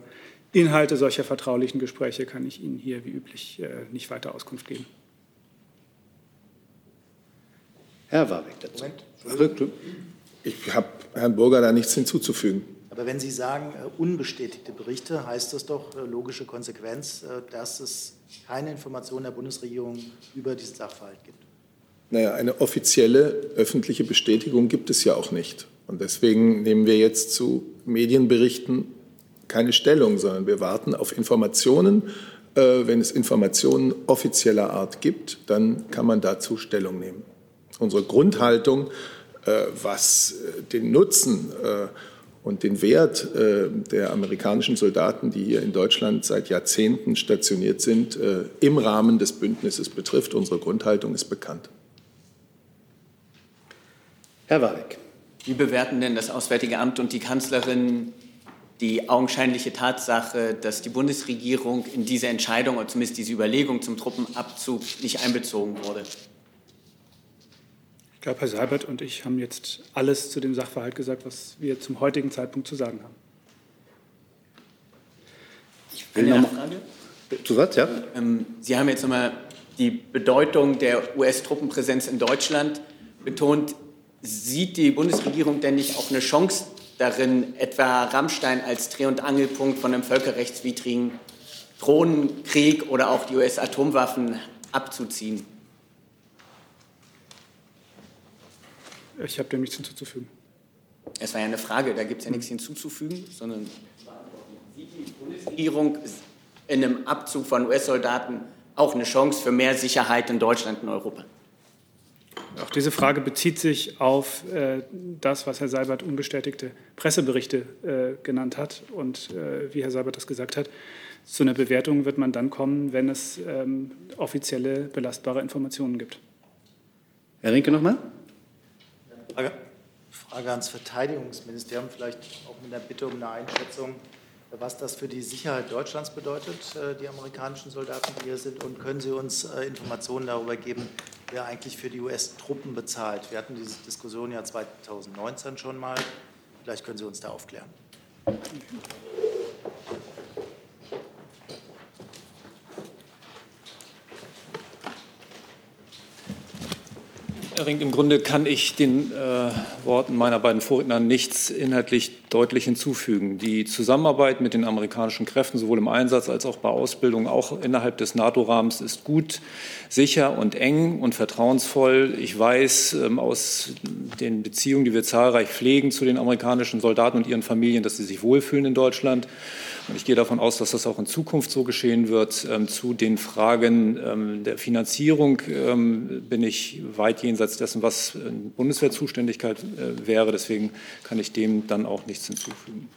Speaker 4: Inhalte solcher vertraulichen Gespräche kann ich Ihnen hier wie üblich äh, nicht weiter Auskunft geben.
Speaker 3: Herr Warwick dazu.
Speaker 2: Ich habe Herrn Burger da nichts hinzuzufügen.
Speaker 6: Aber wenn Sie sagen, äh, unbestätigte Berichte, heißt das doch äh, logische Konsequenz, äh, dass es keine Informationen der Bundesregierung über diesen Sachverhalt gibt.
Speaker 2: Naja, eine offizielle öffentliche Bestätigung gibt es ja auch nicht. Und deswegen nehmen wir jetzt zu Medienberichten keine Stellung, sondern wir warten auf Informationen. Wenn es Informationen offizieller Art gibt, dann kann man dazu Stellung nehmen. Unsere Grundhaltung, was den Nutzen äh, und den Wert äh, der amerikanischen Soldaten, die hier in Deutschland seit Jahrzehnten stationiert sind, äh, im Rahmen des Bündnisses betrifft, unsere Grundhaltung ist bekannt.
Speaker 3: Herr Warwick.
Speaker 7: Wie bewerten denn das Auswärtige Amt und die Kanzlerin die augenscheinliche Tatsache, dass die Bundesregierung in diese Entscheidung oder zumindest diese Überlegung zum Truppenabzug nicht einbezogen wurde?
Speaker 4: Ich glaube, Herr Seibert und ich haben jetzt alles zu dem Sachverhalt gesagt, was wir zum heutigen Zeitpunkt zu sagen haben.
Speaker 3: Ich will noch mal Zusatz, ja?
Speaker 7: Ähm, Sie haben jetzt nochmal die Bedeutung der US-Truppenpräsenz in Deutschland betont. Sieht die Bundesregierung denn nicht auch eine Chance darin, etwa Rammstein als Dreh- und Angelpunkt von einem völkerrechtswidrigen Drohnenkrieg oder auch die US-Atomwaffen abzuziehen?
Speaker 4: Ich habe dem nichts hinzuzufügen.
Speaker 7: Es war ja eine Frage, da gibt es ja nichts hinzuzufügen, sondern sieht die Bundesregierung in einem Abzug von US-Soldaten auch eine Chance für mehr Sicherheit in Deutschland und Europa?
Speaker 4: Auch diese Frage bezieht sich auf äh, das, was Herr Seibert unbestätigte Presseberichte äh, genannt hat. Und äh, wie Herr Seibert das gesagt hat, zu einer Bewertung wird man dann kommen, wenn es ähm, offizielle belastbare Informationen gibt.
Speaker 3: Herr Rinke nochmal.
Speaker 6: Frage, Frage ans Verteidigungsministerium, vielleicht auch mit der Bitte um eine Einschätzung, was das für die Sicherheit Deutschlands bedeutet, äh, die amerikanischen Soldaten, die hier sind. Und können Sie uns äh, Informationen darüber geben, wer eigentlich für die US-Truppen bezahlt? Wir hatten diese Diskussion ja 2019 schon mal. Vielleicht können Sie uns da aufklären.
Speaker 15: Herr Ring, im Grunde kann ich den äh, Worten meiner beiden Vorredner nichts inhaltlich deutlich hinzufügen. Die Zusammenarbeit mit den amerikanischen Kräften, sowohl im Einsatz als auch bei Ausbildung, auch innerhalb des NATO-Rahmens, ist gut, sicher und eng und vertrauensvoll. Ich weiß ähm, aus den Beziehungen, die wir zahlreich pflegen zu den amerikanischen Soldaten und ihren Familien, dass sie sich wohlfühlen in Deutschland. Und ich gehe davon aus, dass das auch in Zukunft so geschehen wird. Ähm, zu den Fragen ähm, der Finanzierung ähm, bin ich weit jenseits dessen, was in Bundeswehrzuständigkeit äh, wäre. Deswegen kann ich dem dann auch nichts hinzufügen.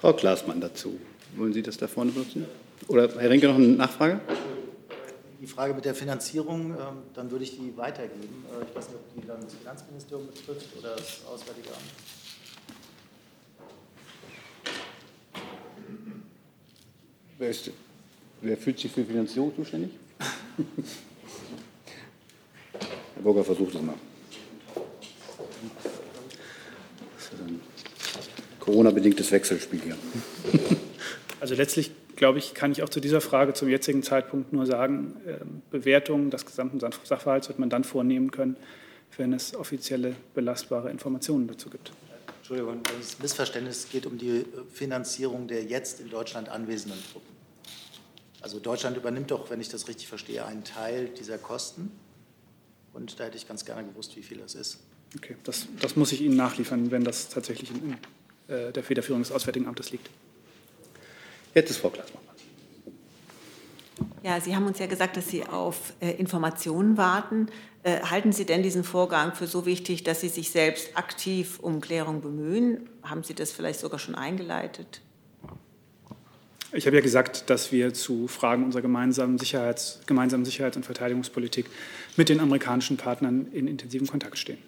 Speaker 3: Frau Klaasmann dazu. Wollen Sie das da vorne benutzen? Oder Herr Rinke noch eine Nachfrage?
Speaker 6: Die Frage mit der Finanzierung, dann würde ich die weitergeben. Äh, Ich weiß nicht, ob die dann das Finanzministerium betrifft oder das Auswärtige Amt.
Speaker 3: Wer, ist, wer fühlt sich für Finanzierung zuständig? Herr Burger versucht es mal. Das ist ein Corona-bedingtes Wechselspiel hier.
Speaker 4: Also letztlich, glaube ich, kann ich auch zu dieser Frage zum jetzigen Zeitpunkt nur sagen, ähm, Bewertung des gesamten Sachverhalts wird man dann vornehmen können, wenn es offizielle belastbare Informationen dazu gibt.
Speaker 6: Entschuldigung, das Missverständnis geht um die äh, Finanzierung der jetzt in Deutschland anwesenden Truppen. Also Deutschland übernimmt doch, wenn ich das richtig verstehe, einen Teil dieser Kosten. Und da hätte ich ganz gerne gewusst, wie viel das ist.
Speaker 4: Okay, das, das muss ich Ihnen nachliefern, wenn das tatsächlich in, in äh, der Federführung des Auswärtigen Amtes liegt.
Speaker 3: Jetzt ist Frau Klaasmann.
Speaker 16: Ja, Sie haben uns ja gesagt, dass Sie auf äh, Informationen warten. Äh, halten Sie denn diesen Vorgang für so wichtig, dass Sie sich selbst aktiv um Klärung bemühen? Haben Sie das vielleicht sogar schon eingeleitet?
Speaker 4: Ich habe ja gesagt, dass wir zu Fragen unserer gemeinsamen, Sicherheits-, gemeinsamen Sicherheits- und Verteidigungspolitik mit den amerikanischen Partnern in intensivem Kontakt stehen.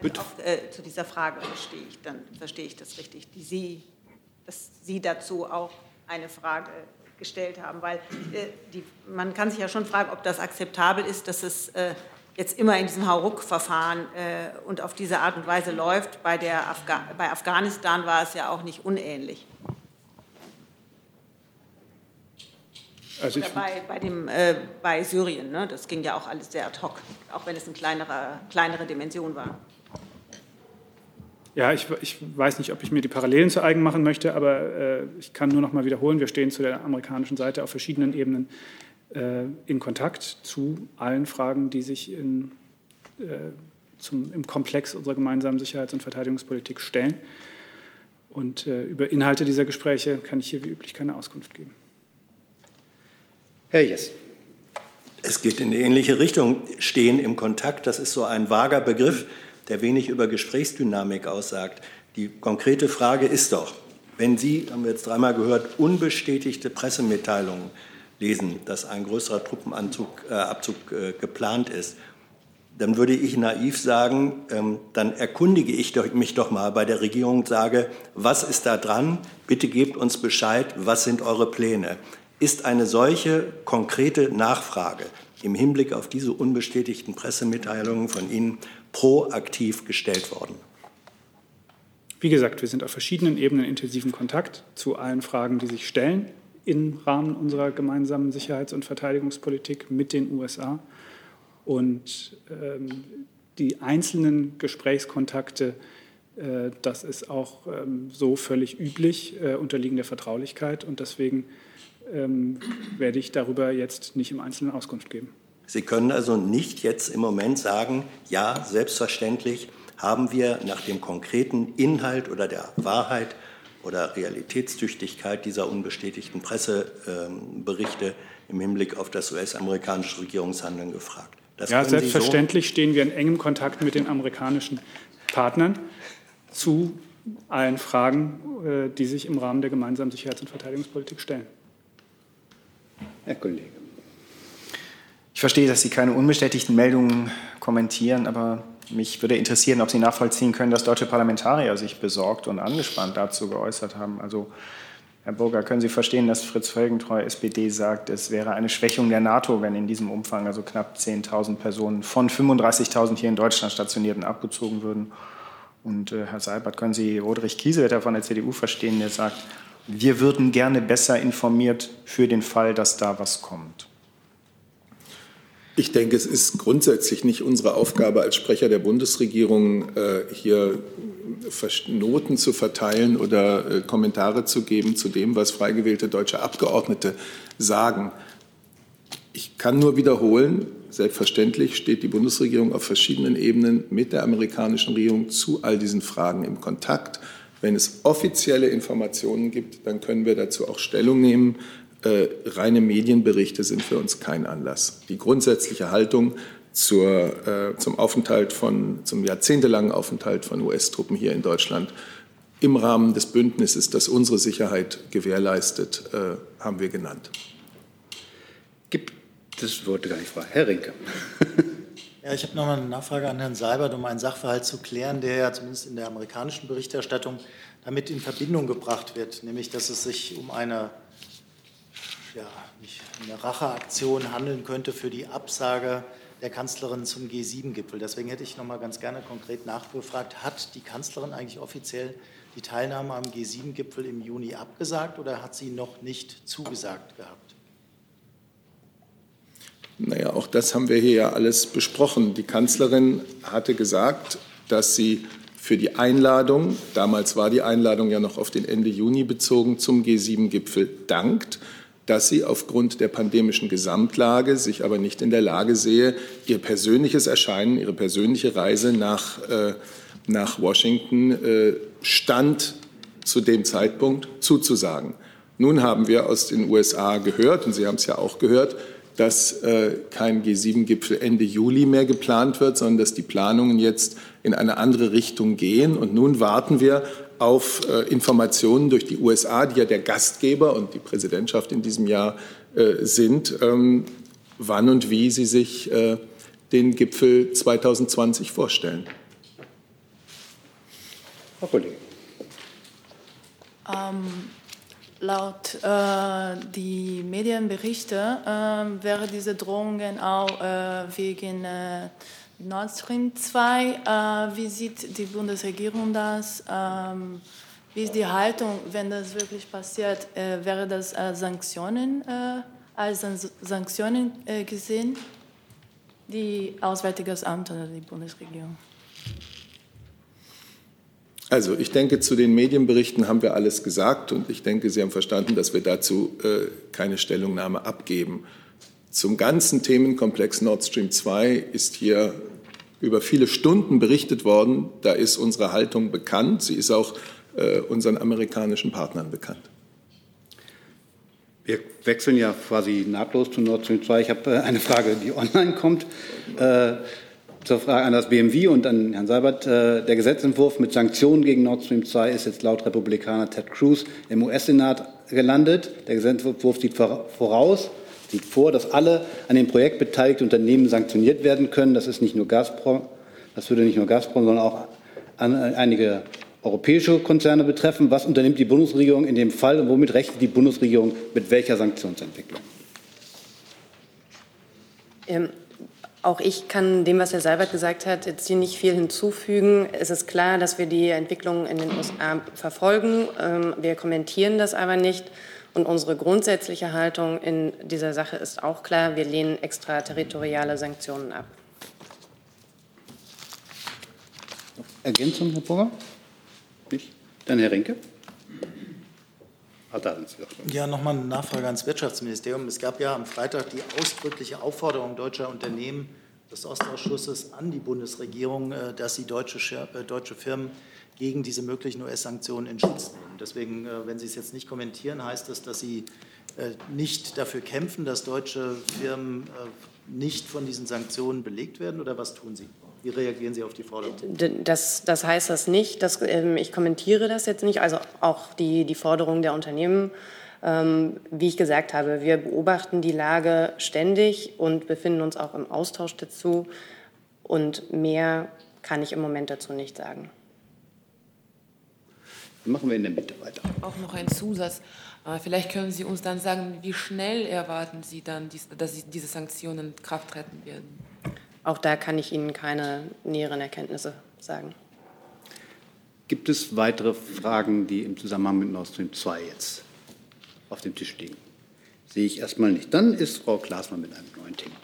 Speaker 16: Also auch, äh, zu dieser Frage verstehe ich, dann verstehe ich das richtig, die Sie, dass Sie dazu auch eine Frage gestellt haben, weil äh, die, man kann sich ja schon fragen, ob das akzeptabel ist, dass es äh, jetzt immer in diesem Hauruck-Verfahren äh, und auf diese Art und Weise läuft. Bei, der Afga bei Afghanistan war es ja auch nicht unähnlich. Also bei, bei, dem, äh, bei Syrien, ne? das ging ja auch alles sehr ad hoc, auch wenn es eine kleinere, kleinere Dimension war.
Speaker 4: Ja, ich, ich, weiß nicht, ob ich mir die Parallelen zu eigen machen möchte, aber äh, ich kann nur noch mal wiederholen, wir stehen zu der amerikanischen Seite auf verschiedenen Ebenen äh, in Kontakt zu allen Fragen, die sich in, äh, zum, im Komplex unserer gemeinsamen Sicherheits- und Verteidigungspolitik stellen. Und äh, über Inhalte dieser Gespräche kann ich hier wie üblich keine Auskunft geben.
Speaker 11: Herr Jess. Es geht in eine ähnliche Richtung. Stehen im Kontakt, das ist so ein vager Begriff der wenig über Gesprächsdynamik aussagt. Die konkrete Frage ist doch, wenn Sie, haben wir jetzt dreimal gehört, unbestätigte Pressemitteilungen lesen, dass ein größerer Truppenabzug äh, äh, geplant ist, dann würde ich naiv sagen, ähm, dann erkundige ich doch, mich doch mal bei der Regierung und sage, was ist da dran? Bitte gebt uns Bescheid, was sind eure Pläne? Ist eine solche konkrete Nachfrage im Hinblick auf diese unbestätigten Pressemitteilungen von Ihnen proaktiv gestellt worden?
Speaker 4: Wie gesagt, wir sind auf verschiedenen Ebenen in intensiven Kontakt zu allen Fragen, die sich stellen im Rahmen unserer gemeinsamen Sicherheits- und Verteidigungspolitik mit den USA. Und ähm, die einzelnen Gesprächskontakte, äh, das ist auch ähm, so völlig üblich, äh, unterliegen der Vertraulichkeit. Und deswegen ähm, werde ich darüber jetzt nicht im Einzelnen Auskunft geben.
Speaker 11: Sie können also nicht jetzt im Moment sagen, ja, selbstverständlich haben wir nach dem konkreten Inhalt oder der Wahrheit oder Realitätstüchtigkeit dieser unbestätigten Presseberichte im Hinblick auf das US-amerikanische Regierungshandeln gefragt.
Speaker 4: Das ja, selbstverständlich so stehen wir in engem Kontakt mit den amerikanischen Partnern zu allen Fragen, äh, die sich im Rahmen der gemeinsamen Sicherheits- und Verteidigungspolitik stellen.
Speaker 3: Herr Kollege.
Speaker 17: Ich verstehe, dass Sie keine unbestätigten Meldungen kommentieren, aber mich würde interessieren, ob Sie nachvollziehen können, dass deutsche Parlamentarier sich besorgt und angespannt dazu geäußert haben. Also, Herr Burger, können Sie verstehen, dass Fritz Felgentreu, SPD, sagt, es wäre eine Schwächung der NATO, wenn in diesem Umfang also knapp 10.000 Personen von 35.000 hier in Deutschland stationierten abgezogen würden? Und äh, Herr Seibert, können Sie Roderich Kiesewetter von der CDU verstehen, der sagt, wir würden gerne besser informiert für den Fall, dass da was kommt?
Speaker 2: Ich denke, es ist grundsätzlich nicht unsere Aufgabe als Sprecher der Bundesregierung, äh, hier Noten zu verteilen oder äh, Kommentare zu geben zu dem, was frei gewählte deutsche Abgeordnete sagen. Ich kann nur wiederholen, selbstverständlich steht die Bundesregierung auf verschiedenen Ebenen mit der amerikanischen Regierung zu all diesen Fragen im Kontakt. Wenn es offizielle Informationen gibt, dann können wir dazu auch Stellung nehmen. Äh, reine Medienberichte sind für uns kein Anlass. Die grundsätzliche Haltung zur, äh, zum Aufenthalt von, zum jahrzehntelangen Aufenthalt von US-Truppen hier in Deutschland im Rahmen des Bündnisses, das unsere Sicherheit gewährleistet, äh, haben wir genannt.
Speaker 3: Gibt das Wort gar nicht frei. Herr Rinke.
Speaker 6: Ja, ich habe noch mal eine Nachfrage an Herrn Seibert, um einen Sachverhalt zu klären, der ja zumindest in der amerikanischen Berichterstattung damit in Verbindung gebracht wird, nämlich dass es sich um eine ja, nicht eine Racheaktion handeln könnte für die Absage der Kanzlerin zum G7-Gipfel. Deswegen hätte ich noch mal ganz gerne konkret nachgefragt, hat die Kanzlerin eigentlich offiziell die Teilnahme am G7-Gipfel im Juni abgesagt oder hat sie noch nicht zugesagt gehabt?
Speaker 2: Naja, auch das haben wir hier ja alles besprochen. Die Kanzlerin hatte gesagt, dass sie für die Einladung, damals war die Einladung ja noch auf den Ende Juni bezogen, zum G7-Gipfel dankt dass sie aufgrund der pandemischen Gesamtlage sich aber nicht in der Lage sehe, ihr persönliches Erscheinen, ihre persönliche Reise nach, äh, nach Washington äh, stand zu dem Zeitpunkt zuzusagen. Nun haben wir aus den USA gehört, und Sie haben es ja auch gehört, dass äh, kein G7-Gipfel Ende Juli mehr geplant wird, sondern dass die Planungen jetzt in eine andere Richtung gehen. Und nun warten wir auf äh, Informationen durch die USA, die ja der Gastgeber und die Präsidentschaft in diesem Jahr äh, sind, ähm, wann und wie sie sich äh, den Gipfel 2020 vorstellen.
Speaker 3: Frau Kollegin.
Speaker 18: Ähm, Laut äh, die Medienberichte äh, wäre diese Drohungen auch äh, wegen Nord Stream 2. Äh, wie sieht die Bundesregierung das? Ähm, wie ist die Haltung, wenn das wirklich passiert? Äh, wäre das als Sanktionen, als Sanktionen gesehen? Die Auswärtiges Amt oder die Bundesregierung?
Speaker 2: Also ich denke, zu den Medienberichten haben wir alles gesagt und ich denke, Sie haben verstanden, dass wir dazu äh, keine Stellungnahme abgeben. Zum ganzen Themenkomplex Nord Stream 2 ist hier über viele Stunden berichtet worden. Da ist unsere Haltung bekannt. Sie ist auch äh, unseren amerikanischen Partnern bekannt.
Speaker 3: Wir wechseln ja quasi nahtlos zu Nord Stream 2. Ich habe äh, eine Frage, die online kommt. Äh, zur Frage an das BMW und an Herrn Seibert. Der Gesetzentwurf mit Sanktionen gegen Nord Stream 2 ist jetzt laut Republikaner Ted Cruz im US-Senat gelandet. Der Gesetzentwurf sieht voraus, sieht vor, dass alle an dem Projekt beteiligten Unternehmen sanktioniert werden können. Das ist nicht nur Gazprom, das würde nicht nur Gazprom, sondern auch einige europäische Konzerne betreffen. Was unternimmt die Bundesregierung in dem Fall und womit rechnet die Bundesregierung mit welcher Sanktionsentwicklung?
Speaker 19: Ähm, auch ich kann dem, was Herr Seibert gesagt hat, jetzt hier nicht viel hinzufügen. Es ist klar, dass wir die Entwicklung in den USA verfolgen. Ähm, wir kommentieren das aber nicht. Und unsere grundsätzliche Haltung in dieser Sache ist auch klar. Wir lehnen extraterritoriale Sanktionen ab.
Speaker 3: Ergänzung, Herr Burger? Nicht? Dann Herr Rinke.
Speaker 6: Ah, ja, nochmal eine Nachfrage ans Wirtschaftsministerium. Es gab ja am Freitag die ausdrückliche Aufforderung deutscher Unternehmen des Ostausschusses an die Bundesregierung, äh, dass sie deutsche, äh, deutsche Firmen gegen diese möglichen US-Sanktionen in Schutz nehmen. Deswegen, äh, wenn Sie es jetzt nicht kommentieren, heißt das, dass Sie nicht dafür kämpfen, dass deutsche Firmen nicht von diesen Sanktionen belegt werden, oder was tun Sie? Wie reagieren Sie auf die Forderung?
Speaker 19: Das, das heißt das nicht. Dass, ähm, ich kommentiere das jetzt nicht. Also auch die, die Forderung der Unternehmen. Ähm, wie ich gesagt habe, wir beobachten die Lage ständig und befinden uns auch im Austausch dazu. Und mehr kann ich im Moment dazu nicht sagen.
Speaker 3: Machen wir in der Mitte weiter.
Speaker 20: Auch noch ein Zusatz. Äh, vielleicht können Sie uns dann sagen, wie schnell erwarten Sie dann, dass diese Sanktionen in Kraft treten werden?
Speaker 19: Auch da kann ich Ihnen keine näheren Erkenntnisse sagen.
Speaker 3: Gibt es weitere Fragen, die im Zusammenhang mit Nord Stream 2 jetzt auf dem Tisch liegen? Sehe ich erstmal nicht. Dann ist Frau Klaasmann mit einem neuen Thema.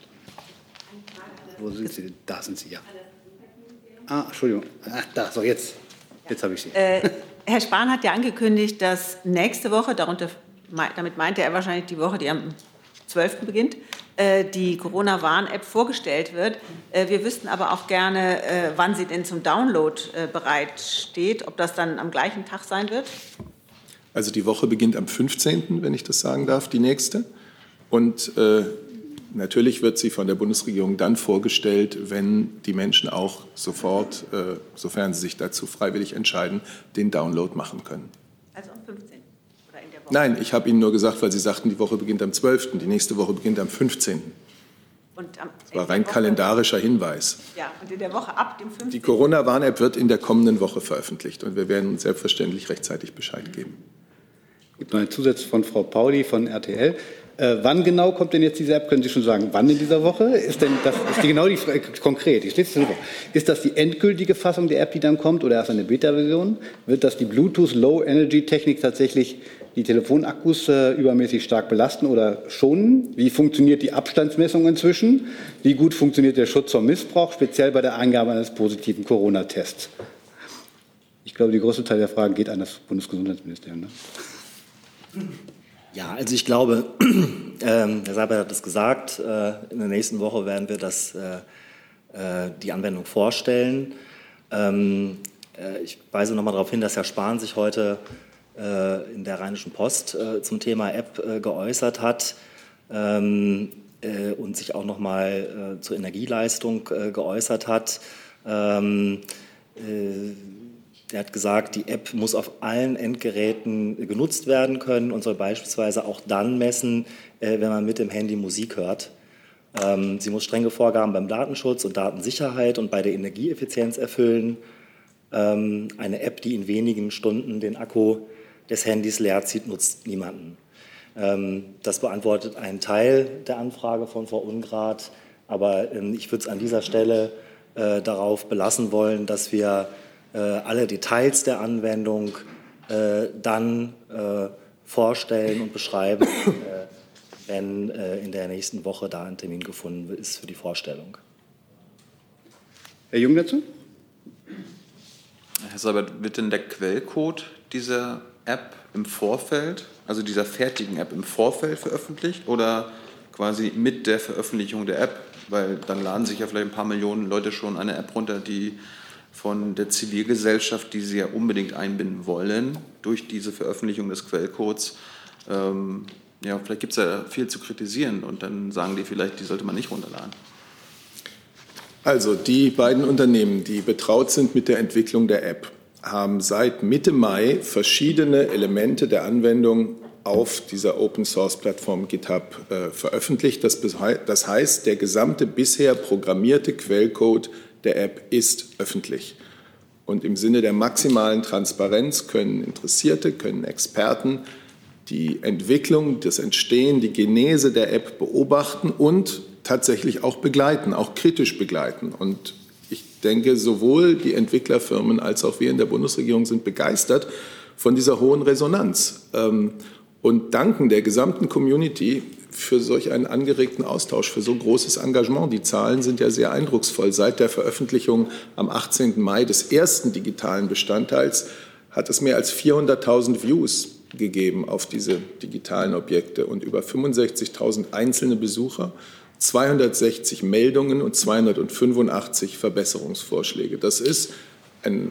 Speaker 3: Wo sind Sie? Da sind Sie, ja. Ah, Entschuldigung. Ach, da, so jetzt. Jetzt habe ich Sie.
Speaker 16: Äh, Herr Spahn hat ja angekündigt, dass nächste Woche, darunter, damit meinte er wahrscheinlich die Woche, die am 12. beginnt, äh, die Corona-Warn-App vorgestellt wird. Äh, wir wüssten aber auch gerne, äh, wann sie denn zum Download bereitsteht, ob das dann am gleichen Tag sein wird.
Speaker 2: Also die Woche beginnt am 15., wenn ich das sagen darf, die nächste. Und natürlich wird sie von der Bundesregierung dann vorgestellt, wenn die Menschen auch sofort, äh, sofern sie sich dazu freiwillig entscheiden, den Download machen können.
Speaker 16: Also am 15.
Speaker 2: Nein, ich habe Ihnen nur gesagt, weil Sie sagten, die Woche beginnt am 12., die nächste Woche beginnt am 15. Und am, das war rein kalendarischer Hinweis.
Speaker 16: Ja, und in der Woche ab dem 15.
Speaker 2: Die Corona-Warn-App wird in der kommenden Woche veröffentlicht und wir werden selbstverständlich rechtzeitig Bescheid geben.
Speaker 3: Es gibt noch einen Zusatz von Frau Pauli von RTL. Äh, wann genau kommt denn jetzt diese App? Können Sie schon sagen, wann in dieser Woche? Ist denn das ist die genau die Frage, konkret? Ist das die endgültige Fassung der App, die dann kommt, oder erst eine Beta-Version? Wird das die Bluetooth Low Energy Technik tatsächlich die Telefonakkus äh, übermäßig stark belasten oder schonen? Wie funktioniert die Abstandsmessung inzwischen? Wie gut funktioniert der Schutz vor Missbrauch, speziell bei der Eingabe eines positiven Corona-Tests? Ich glaube, der größte Teil der Fragen geht an das Bundesgesundheitsministerium. Ne?
Speaker 21: Ja, also ich glaube, ähm, Herr Seibert hat es gesagt, äh, in der nächsten Woche werden wir das, äh, äh die Anwendung vorstellen. Ähm, äh, ich weise noch mal darauf hin, dass Herr Spahn sich heute in der Rheinischen Post zum Thema App geäußert hat ähm, und sich auch noch mal zur Energieleistung geäußert hat. Er hat gesagt, die App muss auf allen Endgeräten genutzt werden können und soll beispielsweise auch dann messen, wenn man mit dem Handy Musik hört. Ähm, sie muss strenge Vorgaben beim Datenschutz und Datensicherheit und bei der Energieeffizienz erfüllen. Eine App, die in wenigen Stunden den Akku des Handys leer zieht, nutzt niemanden. Ähm, das beantwortet einen Teil der Anfrage von Frau Ungrad. Aber ähm, ich würde es an dieser Stelle äh, darauf belassen wollen, dass wir äh, alle Details der Anwendung äh, dann vorstellen und beschreiben, wenn in der nächsten Woche da ein Termin gefunden ist für die Vorstellung.
Speaker 3: Herr Jung dazu?
Speaker 1: Herr Seibert, wird denn der Quellcode dieser App im Vorfeld, also dieser fertigen App im Vorfeld veröffentlicht oder quasi mit der Veröffentlichung der App? Weil dann laden sich ja vielleicht ein paar Millionen Leute schon eine App runter, die von der Zivilgesellschaft, die sie ja unbedingt einbinden wollen, durch diese Veröffentlichung des Quellcodes. Ähm, ja, vielleicht gibt es ja viel zu kritisieren und dann sagen die vielleicht, die sollte man nicht runterladen.
Speaker 2: Also die beiden Unternehmen, die betraut sind mit der Entwicklung der App, haben seit Mitte Mai verschiedene Elemente der Anwendung auf dieser Open-Source-Plattform GitHub äh, veröffentlicht. Das, das heißt, der gesamte bisher programmierte Quellcode der App ist öffentlich. Und im Sinne der maximalen Transparenz können Interessierte, können Experten die Entwicklung, das Entstehen, die Genese der App beobachten und tatsächlich auch begleiten, auch kritisch begleiten. Und ich denke, sowohl die Entwicklerfirmen als auch wir in der Bundesregierung sind begeistert von dieser hohen Resonanz ähm, und danken der gesamten Community für solch einen angeregten Austausch, für so großes Engagement. Die Zahlen sind ja sehr eindrucksvoll. Seit der Veröffentlichung am 18. Mai des ersten digitalen Bestandteils hat es mehr als 400.000 Views gegeben auf diese digitalen Objekte und über 65.000 einzelne Besucher. 260 Meldungen und 285 Verbesserungsvorschläge. Das ist ein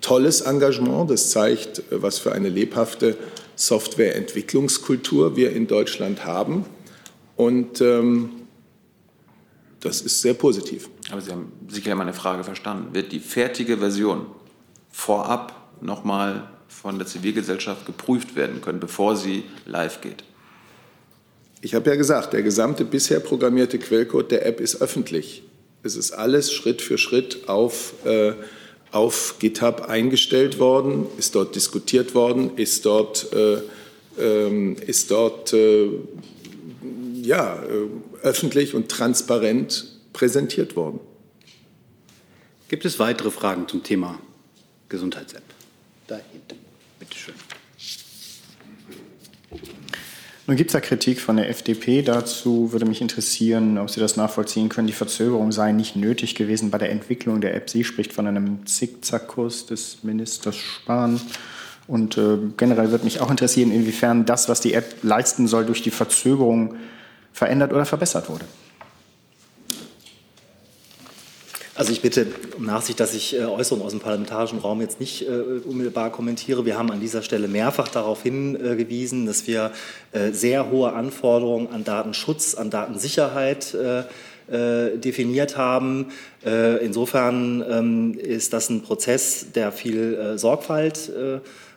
Speaker 2: tolles Engagement. Das zeigt, was für eine lebhafte Softwareentwicklungskultur wir in Deutschland haben. Und ähm, das ist sehr positiv.
Speaker 1: Aber Sie haben sicher meine Frage verstanden. Wird die fertige Version vorab nochmal von der Zivilgesellschaft geprüft werden können, bevor sie live geht?
Speaker 2: Ich habe ja gesagt, der gesamte bisher programmierte Quellcode der App ist öffentlich. Es ist alles Schritt für Schritt auf, äh, auf GitHub eingestellt worden, ist dort diskutiert worden, ist dort, äh, äh, ist dort äh, ja, äh, öffentlich und transparent präsentiert worden.
Speaker 3: Gibt es weitere Fragen zum Thema Gesundheits-App? Da hinten, bitteschön.
Speaker 17: Nun gibt es ja Kritik von der FDP dazu. Würde mich interessieren, ob Sie das nachvollziehen können. Die Verzögerung sei nicht nötig gewesen bei der Entwicklung der App. Sie spricht von einem Zickzackkurs des Ministers Spahn. Und äh, generell würde mich auch interessieren, inwiefern das, was die App leisten soll, durch die Verzögerung verändert oder verbessert wurde.
Speaker 21: Also ich bitte um Nachsicht, dass ich äh, Äußerungen aus dem parlamentarischen Raum jetzt nicht äh, unmittelbar kommentiere. Wir haben an dieser Stelle mehrfach darauf hingewiesen, dass wir äh, sehr hohe Anforderungen an Datenschutz, an Datensicherheit äh, äh, definiert haben. Äh, insofern ähm, ist das ein Prozess, der viel Sorgfalt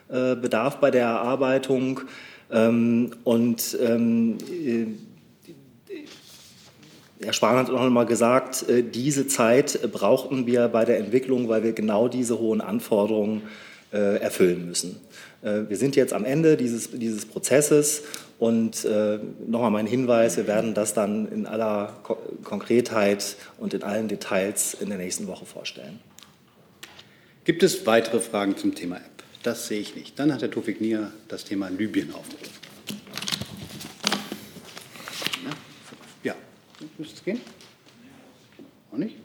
Speaker 21: bedarf bei der Erarbeitung. Ähm, und ähm, Herr Spahn hat auch noch mal gesagt, äh, diese Zeit brauchten wir bei der Entwicklung, weil wir genau diese hohen Anforderungen äh, erfüllen müssen. Äh, wir sind jetzt am Ende dieses, dieses Prozesses und nochmal mein Hinweis, wir werden das dann in aller Konkretheit und in allen Details in der nächsten Woche vorstellen.
Speaker 3: Gibt es weitere Fragen zum Thema App? Das sehe ich nicht. Dann hat Herr Tofik Nier das Thema Libyen aufgerufen. Müsste es gehen? Auch nicht?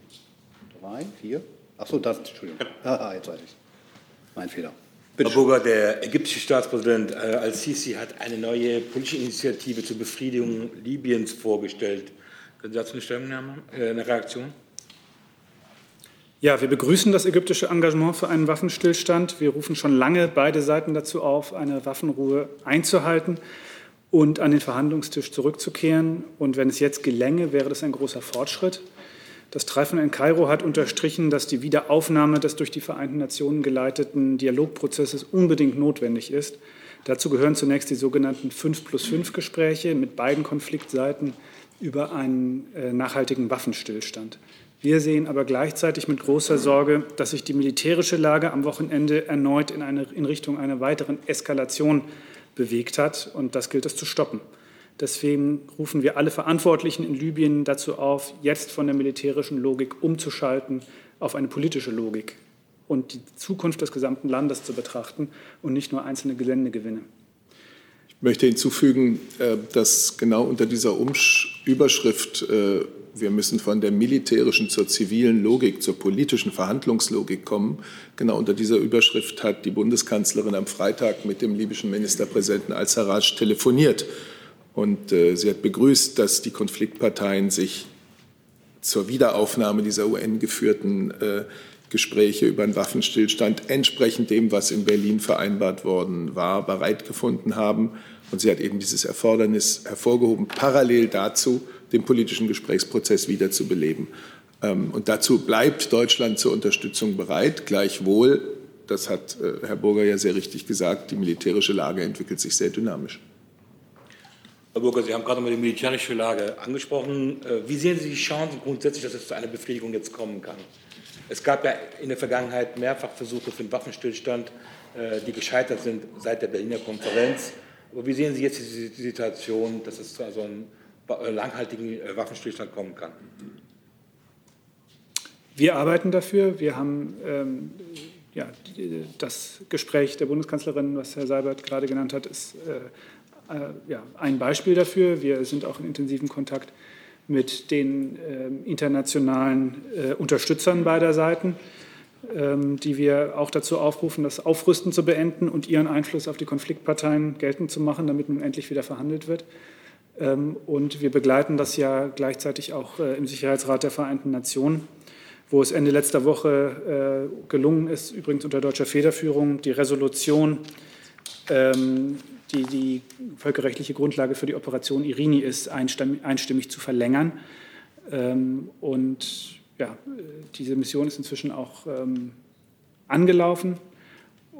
Speaker 3: Drei, vier? Achso, das, Entschuldigung. Ah, jetzt weiß ich Mein Fehler.
Speaker 10: Bitte Herr Burger, der ägyptische Staatspräsident äh, Al-Sisi hat eine neue politische Initiative zur Befriedigung Libyens vorgestellt. Können Sie dazu eine Stellungnahme, äh, eine Reaktion?
Speaker 4: Ja, wir begrüßen das ägyptische Engagement für einen Waffenstillstand. Wir rufen schon lange beide Seiten dazu auf, eine Waffenruhe einzuhalten und an den Verhandlungstisch zurückzukehren. Und wenn es jetzt gelänge, wäre das ein großer Fortschritt. Das Treffen in Kairo hat unterstrichen, dass die Wiederaufnahme des durch die Vereinten Nationen geleiteten Dialogprozesses unbedingt notwendig ist. Dazu gehören zunächst die sogenannten 5 plus 5 Gespräche mit beiden Konfliktseiten über einen äh, nachhaltigen Waffenstillstand. Wir sehen aber gleichzeitig mit großer Sorge, dass sich die militärische Lage am Wochenende erneut in, eine, in Richtung einer weiteren Eskalation bewegt hat. Und das gilt es zu stoppen. Deswegen rufen wir alle Verantwortlichen in Libyen dazu auf, jetzt von der militärischen Logik umzuschalten auf eine politische Logik und die Zukunft des gesamten Landes zu betrachten und nicht nur einzelne Geländegewinne.
Speaker 2: Ich möchte hinzufügen, äh, dass genau unter dieser Überschrift äh, wir müssen von der militärischen zur zivilen Logik, zur politischen Verhandlungslogik kommen. Genau unter dieser Überschrift hat die Bundeskanzlerin am Freitag mit dem libyschen Ministerpräsidenten al-Sarraj telefoniert. Und äh, sie hat begrüßt, dass die Konfliktparteien sich zur Wiederaufnahme dieser UN-geführten äh, Gespräche über einen Waffenstillstand entsprechend dem, was in Berlin vereinbart worden war, bereit gefunden haben. Und sie hat eben dieses Erfordernis hervorgehoben, parallel dazu den politischen Gesprächsprozess wiederzubeleben. Ähm, und dazu bleibt Deutschland zur Unterstützung bereit. Gleichwohl, das hat äh, Herr Burger ja sehr richtig gesagt, die militärische Lage entwickelt sich sehr dynamisch.
Speaker 10: Herr Burger, Sie haben gerade mal die militärische Lage angesprochen. Äh, wie sehen Sie die Chancen grundsätzlich, dass es zu einer Befriedigung jetzt kommen kann? Es gab ja in der Vergangenheit mehrfach Versuche für einen Waffenstillstand, äh, die gescheitert sind seit der Berliner Konferenz. Aber wie sehen Sie jetzt die Situation, dass es zu so einem langhaltigen Waffenstillstand kommen kann?
Speaker 4: Wir arbeiten dafür. Wir haben ähm, ja, das Gespräch der Bundeskanzlerin, was Herr Seibert gerade genannt hat, ist äh, äh, ja, ein Beispiel dafür. Wir sind auch in intensivem Kontakt mit den äh, internationalen äh, Unterstützern beider Seiten, ähm, die wir auch dazu aufrufen, das Aufrüsten zu beenden und ihren Einfluss auf die Konfliktparteien geltend zu machen, damit nun endlich wieder verhandelt wird. Ähm, und wir begleiten das ja gleichzeitig auch äh, im Sicherheitsrat der Vereinten Nationen, wo es Ende letzter Woche äh, gelungen ist, übrigens unter deutscher Federführung, die Resolution ähm, die die völkerrechtliche Grundlage für die Operation Irini ist, einstimmig zu verlängern. Ähm, und ja, diese Mission ist inzwischen auch angelaufen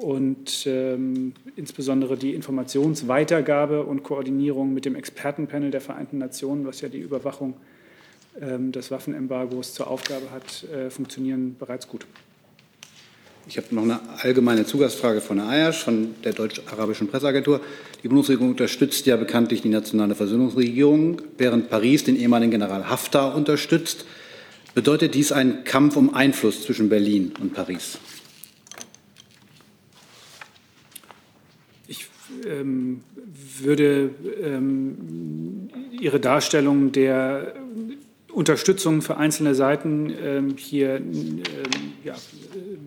Speaker 4: und ähm, insbesondere die Informationsweitergabe und Koordinierung mit dem Expertenpanel der Vereinten Nationen, was ja die Überwachung des Waffenembargos zur Aufgabe hat, äh, funktionieren bereits gut.
Speaker 3: Ich habe noch eine allgemeine Zugangsfrage von Herrn Ayasch von der Deutsch-Arabischen Presseagentur. Die Bundesregierung unterstützt ja bekanntlich die nationale Versöhnungsregierung, während Paris den ehemaligen General Haftar unterstützt. Bedeutet dies einen Kampf um Einfluss zwischen Berlin und Paris?
Speaker 4: Ich ähm, würde ähm, Ihre Darstellung der Unterstützung für einzelne Seiten ähm, hier ähm, ja,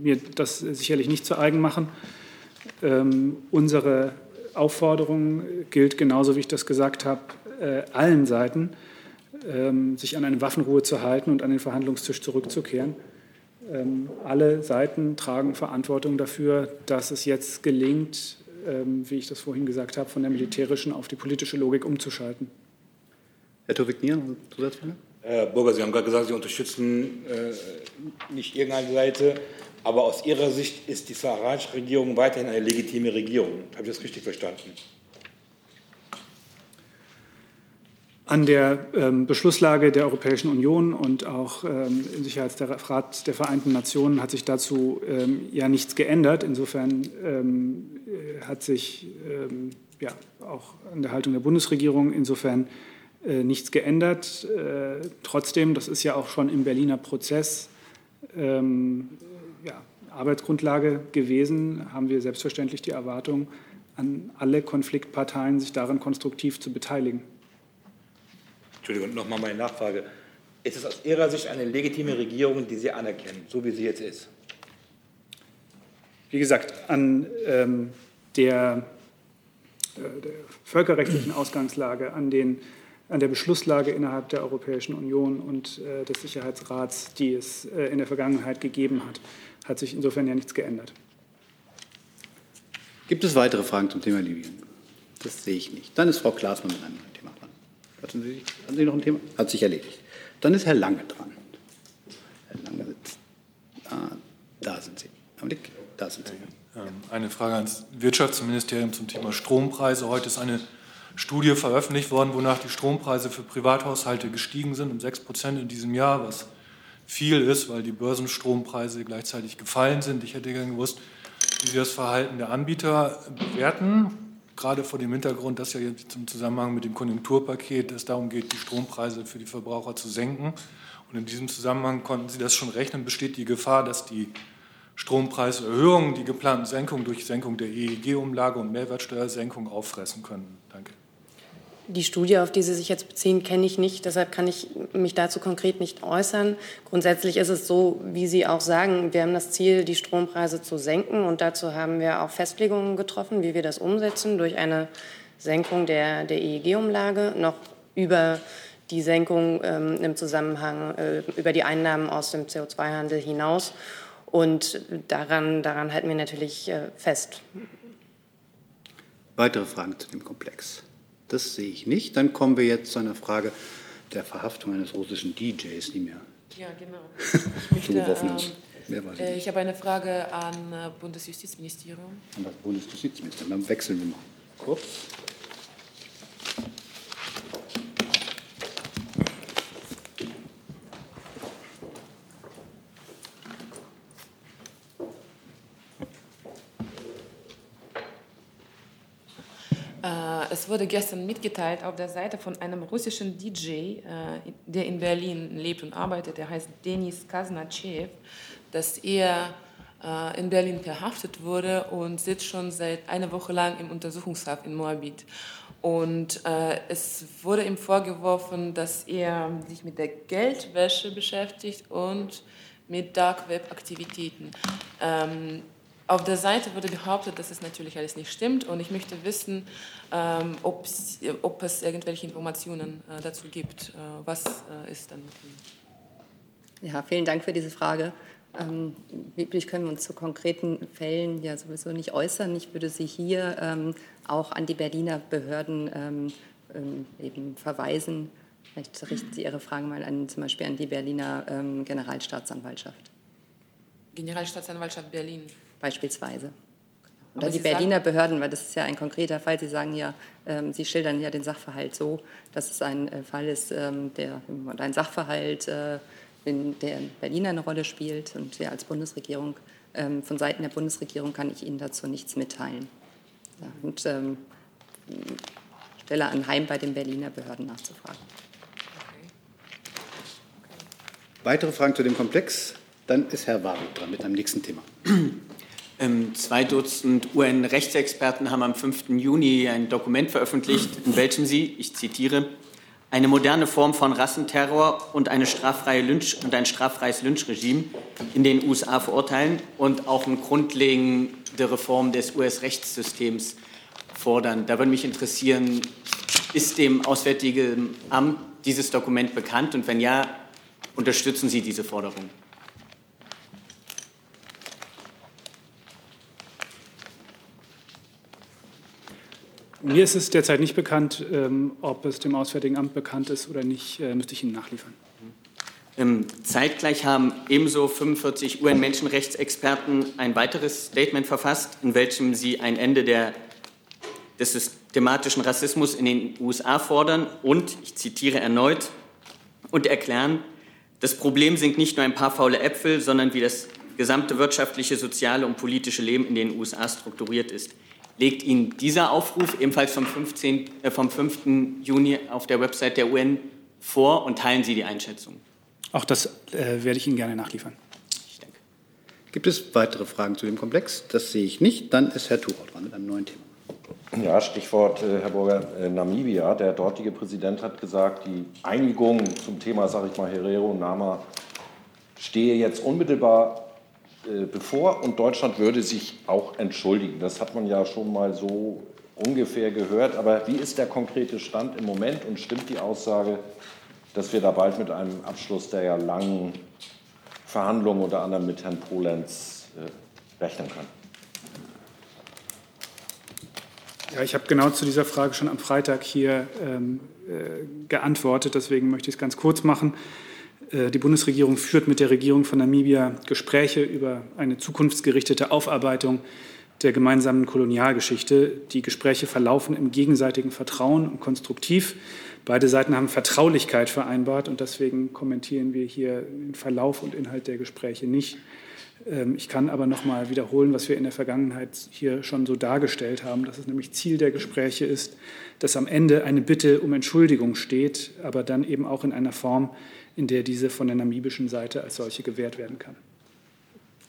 Speaker 4: mir das sicherlich nicht zu eigen machen. Ähm, unsere Aufforderung gilt genauso, wie ich das gesagt habe, äh, allen Seiten, ähm, sich an eine Waffenruhe zu halten und an den Verhandlungstisch zurückzukehren. Alle Seiten tragen Verantwortung dafür, dass es jetzt gelingt, wie ich das vorhin gesagt habe, von der militärischen auf die politische Logik umzuschalten.
Speaker 3: Herr Towik-Nier, Zusatzfrage?
Speaker 10: Herr Burger, Sie haben gerade gesagt, Sie unterstützen äh, nicht irgendeine Seite, aber aus Ihrer Sicht ist die Sarraj-Regierung weiterhin eine legitime Regierung. Habe ich das richtig verstanden?
Speaker 4: An der ähm, Beschlusslage der Europäischen Union und auch ähm, im Sicherheitsrat der Vereinten Nationen hat sich dazu ähm, ja nichts geändert. Insofern ähm, äh, hat sich ähm, ja, auch an der Haltung der Bundesregierung insofern äh, nichts geändert. Äh, trotzdem, das ist ja auch schon im Berliner Prozess ähm, ja, Arbeitsgrundlage gewesen, haben wir selbstverständlich die Erwartung an alle Konfliktparteien, sich daran konstruktiv zu beteiligen.
Speaker 10: Entschuldigung, nochmal meine Nachfrage. Ist es aus Ihrer Sicht eine legitime Regierung, die Sie anerkennen, so wie sie jetzt ist?
Speaker 4: Wie gesagt, an ähm, der, äh, der völkerrechtlichen Ausgangslage, an den an der Beschlusslage innerhalb der Europäischen Union und äh, des Sicherheitsrats, die es äh, in der Vergangenheit gegeben hat, hat sich insofern ja nichts geändert.
Speaker 3: Gibt es weitere Fragen zum Thema Libyen? Das sehe ich nicht. Dann ist Frau Klaasmann mit einem. Hatten Sie, hatten Sie noch ein Thema? Hat sich erledigt. Dann ist Herr Lange dran. Herr Lange sitzt. Ah, da sind Sie. Blick, da sind Sie.
Speaker 22: Ähm, eine Frage ans Wirtschaftsministerium zum Thema Strompreise. Heute ist eine Studie veröffentlicht worden, wonach die Strompreise für Privathaushalte gestiegen sind um 6 Prozent in diesem Jahr, was viel ist, weil die Börsenstrompreise gleichzeitig gefallen sind. Ich hätte gerne gewusst, wie Sie das Verhalten der Anbieter bewerten, gerade vor dem Hintergrund, dass ja jetzt im Zusammenhang mit dem Konjunkturpaket es darum geht, die Strompreise für die Verbraucher zu senken. Und in diesem Zusammenhang konnten Sie das schon rechnen, besteht die Gefahr, dass die Strompreiserhöhungen die geplanten Senkungen durch Senkung der EEG-Umlage und Mehrwertsteuersenkung auffressen können. Danke.
Speaker 19: Die Studie, auf die Sie sich jetzt beziehen, kenne ich nicht. Deshalb kann ich mich dazu konkret nicht äußern. Grundsätzlich ist es so, wie Sie auch sagen, wir haben das Ziel, die Strompreise zu senken. Und dazu haben wir auch Festlegungen getroffen, wie wir das umsetzen, durch eine Senkung der, der EEG-Umlage noch über die Senkung ähm, im Zusammenhang äh, über die Einnahmen aus dem CO2-Handel hinaus. Und daran, daran halten wir natürlich äh, fest.
Speaker 3: Weitere Fragen zu dem Komplex? Das sehe ich nicht. Dann kommen wir jetzt zu einer Frage der Verhaftung eines russischen DJs, die mir
Speaker 20: ja, genau. ich
Speaker 3: zugeworfen ist.
Speaker 20: Ähm, äh, ich habe eine Frage an äh, Bundesjustizministerium.
Speaker 3: An das Bundesjustizministerium. Dann wechseln wir mal kurz.
Speaker 20: Äh, es wurde gestern mitgeteilt auf der Seite von einem russischen DJ, äh, der in Berlin lebt und arbeitet, der heißt Denis Kaznachev, dass er äh, in Berlin verhaftet wurde und sitzt schon seit einer Woche lang im Untersuchungshaft in Moabit. Und äh, es wurde ihm vorgeworfen, dass er sich mit der Geldwäsche beschäftigt und mit Dark Web Aktivitäten. Ähm, auf der Seite wurde behauptet, dass es natürlich alles nicht stimmt und ich möchte wissen, ähm, ob es irgendwelche Informationen äh, dazu gibt. Äh, was äh, ist dann?
Speaker 19: Ja, vielen Dank für diese Frage. Ähm, üblich können wir uns zu konkreten Fällen ja sowieso nicht äußern. Ich würde Sie hier ähm, auch an die Berliner Behörden ähm, ähm eben verweisen. Vielleicht richten Sie Ihre Fragen mal an, zum Beispiel an die Berliner ähm, Generalstaatsanwaltschaft.
Speaker 20: Generalstaatsanwaltschaft Berlin
Speaker 19: beispielsweise. Oder die Berliner sagen, Behörden, weil das ist ja ein konkreter Fall. Sie sagen ja, ähm, Sie schildern ja den Sachverhalt so, dass es ein äh, Fall ist, ähm, der, ein Sachverhalt, äh, in der in Berlin eine Rolle spielt. Und wir als Bundesregierung, ähm, von Seiten der Bundesregierung kann ich Ihnen dazu nichts mitteilen. Ja, und ähm, stelle anheim, bei den Berliner Behörden nachzufragen. Okay.
Speaker 3: Okay. Weitere Fragen zu dem Komplex? Dann ist Herr Warwick dran mit einem nächsten Thema.
Speaker 7: Ähm, zwei Dutzend UN-Rechtsexperten haben am 5. Juni ein Dokument veröffentlicht, in welchem sie, ich zitiere, eine moderne Form von Rassenterror und, Lynch und ein straffreies Lynchregime in den USA verurteilen und auch eine grundlegende Reform des US-Rechtssystems fordern. Da würde mich interessieren, ist dem Auswärtigen Amt dieses Dokument bekannt und wenn ja, unterstützen Sie diese Forderung?
Speaker 4: Mir ist es derzeit nicht bekannt, ähm, ob es dem Auswärtigen Amt bekannt ist oder nicht, äh, müsste ich Ihnen nachliefern.
Speaker 7: Ähm, zeitgleich haben ebenso 45 UN-Menschenrechtsexperten ein weiteres Statement verfasst, in welchem sie ein Ende der, des systematischen Rassismus in den USA fordern und, ich zitiere erneut, und erklären, das Problem sind nicht nur ein paar faule Äpfel, sondern wie das gesamte wirtschaftliche, soziale und politische Leben in den USA strukturiert ist legt Ihnen dieser Aufruf ebenfalls vom, 15, äh, vom 5. Juni auf der Website der UN vor und teilen Sie die Einschätzung?
Speaker 4: Auch das äh, werde ich Ihnen gerne nachliefern.
Speaker 3: Gibt es weitere Fragen zu dem Komplex? Das sehe ich nicht. Dann ist Herr Thurau dran mit einem neuen Thema.
Speaker 13: Ja, Stichwort, äh, Herr Burger, äh, Namibia. Der dortige Präsident hat gesagt, die Einigung zum Thema, sage ich mal, Herero Nama stehe jetzt unmittelbar bevor und Deutschland würde sich auch entschuldigen. Das hat man ja schon mal so ungefähr gehört. Aber wie ist der konkrete Stand im Moment und stimmt die Aussage, dass wir da bald mit einem Abschluss der ja langen Verhandlungen unter anderem mit Herrn Polenz äh, rechnen können?
Speaker 4: Ja, ich habe genau zu dieser Frage schon am Freitag hier ähm, äh, geantwortet. Deswegen möchte ich es ganz kurz machen. Äh, die Bundesregierung führt mit der Regierung von Namibia Gespräche über eine zukunftsgerichtete Aufarbeitung der gemeinsamen Kolonialgeschichte. Die Gespräche verlaufen im gegenseitigen Vertrauen und konstruktiv. Beide Seiten haben Vertraulichkeit vereinbart und deswegen kommentieren wir hier den Verlauf und Inhalt der Gespräche nicht. Ähm, ich kann aber noch mal wiederholen, was wir in der Vergangenheit hier schon so dargestellt haben, dass es nämlich Ziel der Gespräche ist, dass am Ende eine Bitte um Entschuldigung steht, aber dann eben auch in einer Form, in der diese von der namibischen Seite als solche gewährt werden kann.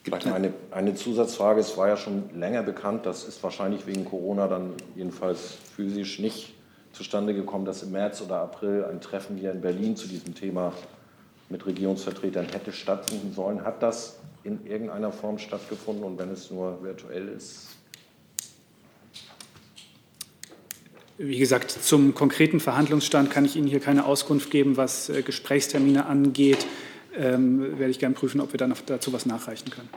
Speaker 13: Vielleicht eine, eine Zusatzfrage. Es war ja schon länger bekannt, das ist wahrscheinlich wegen Corona dann jedenfalls physisch nicht zustande gekommen, dass im März oder April ein Treffen hier in Berlin zu diesem Thema mit Regierungsvertretern hätte stattfinden sollen. Hat das in irgendeiner Form stattgefunden und wenn es nur virtuell ist?
Speaker 4: Wie gesagt, zum konkreten Verhandlungsstand kann ich Ihnen hier keine Auskunft geben, was äh, Gesprächstermine angeht. Ähm, werde ich gerne prüfen, ob wir dann dazu was nachreichen können.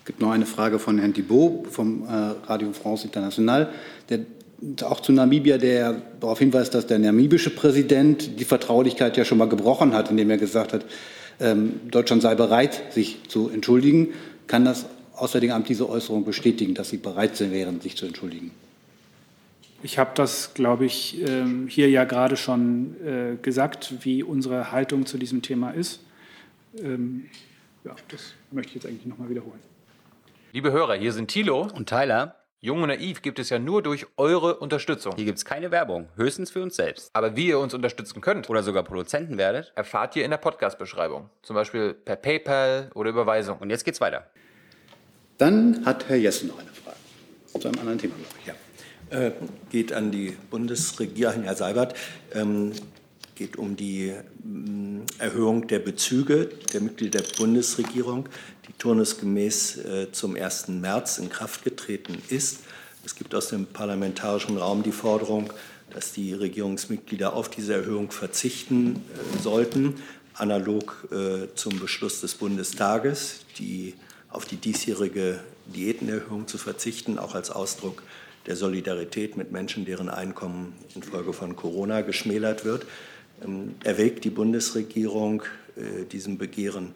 Speaker 3: Es gibt noch eine Frage von Herrn Thibault vom äh, Radio France International, der auch zu Namibia, der darauf hinweist, dass der namibische Präsident die Vertraulichkeit ja schon mal gebrochen hat, indem er gesagt hat, ähm, Deutschland sei bereit, sich zu entschuldigen. Kann das Auswärtige Amt diese Äußerung bestätigen, dass Sie bereit wären, sich zu entschuldigen?
Speaker 4: Ich habe das, glaube ich, ähm, hier ja gerade schon äh, gesagt, wie unsere Haltung zu diesem Thema ist. Ähm, ja, das möchte ich jetzt eigentlich noch mal wiederholen.
Speaker 23: Liebe Hörer, hier sind Thilo und Tyler. Jung und Naiv gibt es ja nur durch eure Unterstützung.
Speaker 24: Hier gibt es keine Werbung, höchstens für uns selbst.
Speaker 23: Aber wie ihr uns unterstützen könnt
Speaker 24: oder sogar Produzenten werdet,
Speaker 23: erfahrt ihr in der Podcast-Beschreibung. Zum Beispiel per PayPal oder Überweisung.
Speaker 24: Und jetzt geht's weiter.
Speaker 3: Dann hat Herr Jessen noch eine Frage zu einem anderen Thema, glaube ich.
Speaker 11: Ja. Äh, geht an die Bundesregierung, Herr Seibert. Ähm, geht um die mm, Erhöhung der Bezüge der Mitglieder der Bundesregierung turnusgemäß äh, zum 1. März in Kraft getreten ist. Es gibt aus dem parlamentarischen Raum die Forderung, dass die Regierungsmitglieder auf diese Erhöhung verzichten äh, sollten, analog äh, zum Beschluss des Bundestages, die auf die diesjährige Diätenerhöhung zu verzichten, auch als Ausdruck der Solidarität mit Menschen, deren Einkommen infolge von Corona geschmälert wird. Ähm, erwägt die Bundesregierung diesem Begehren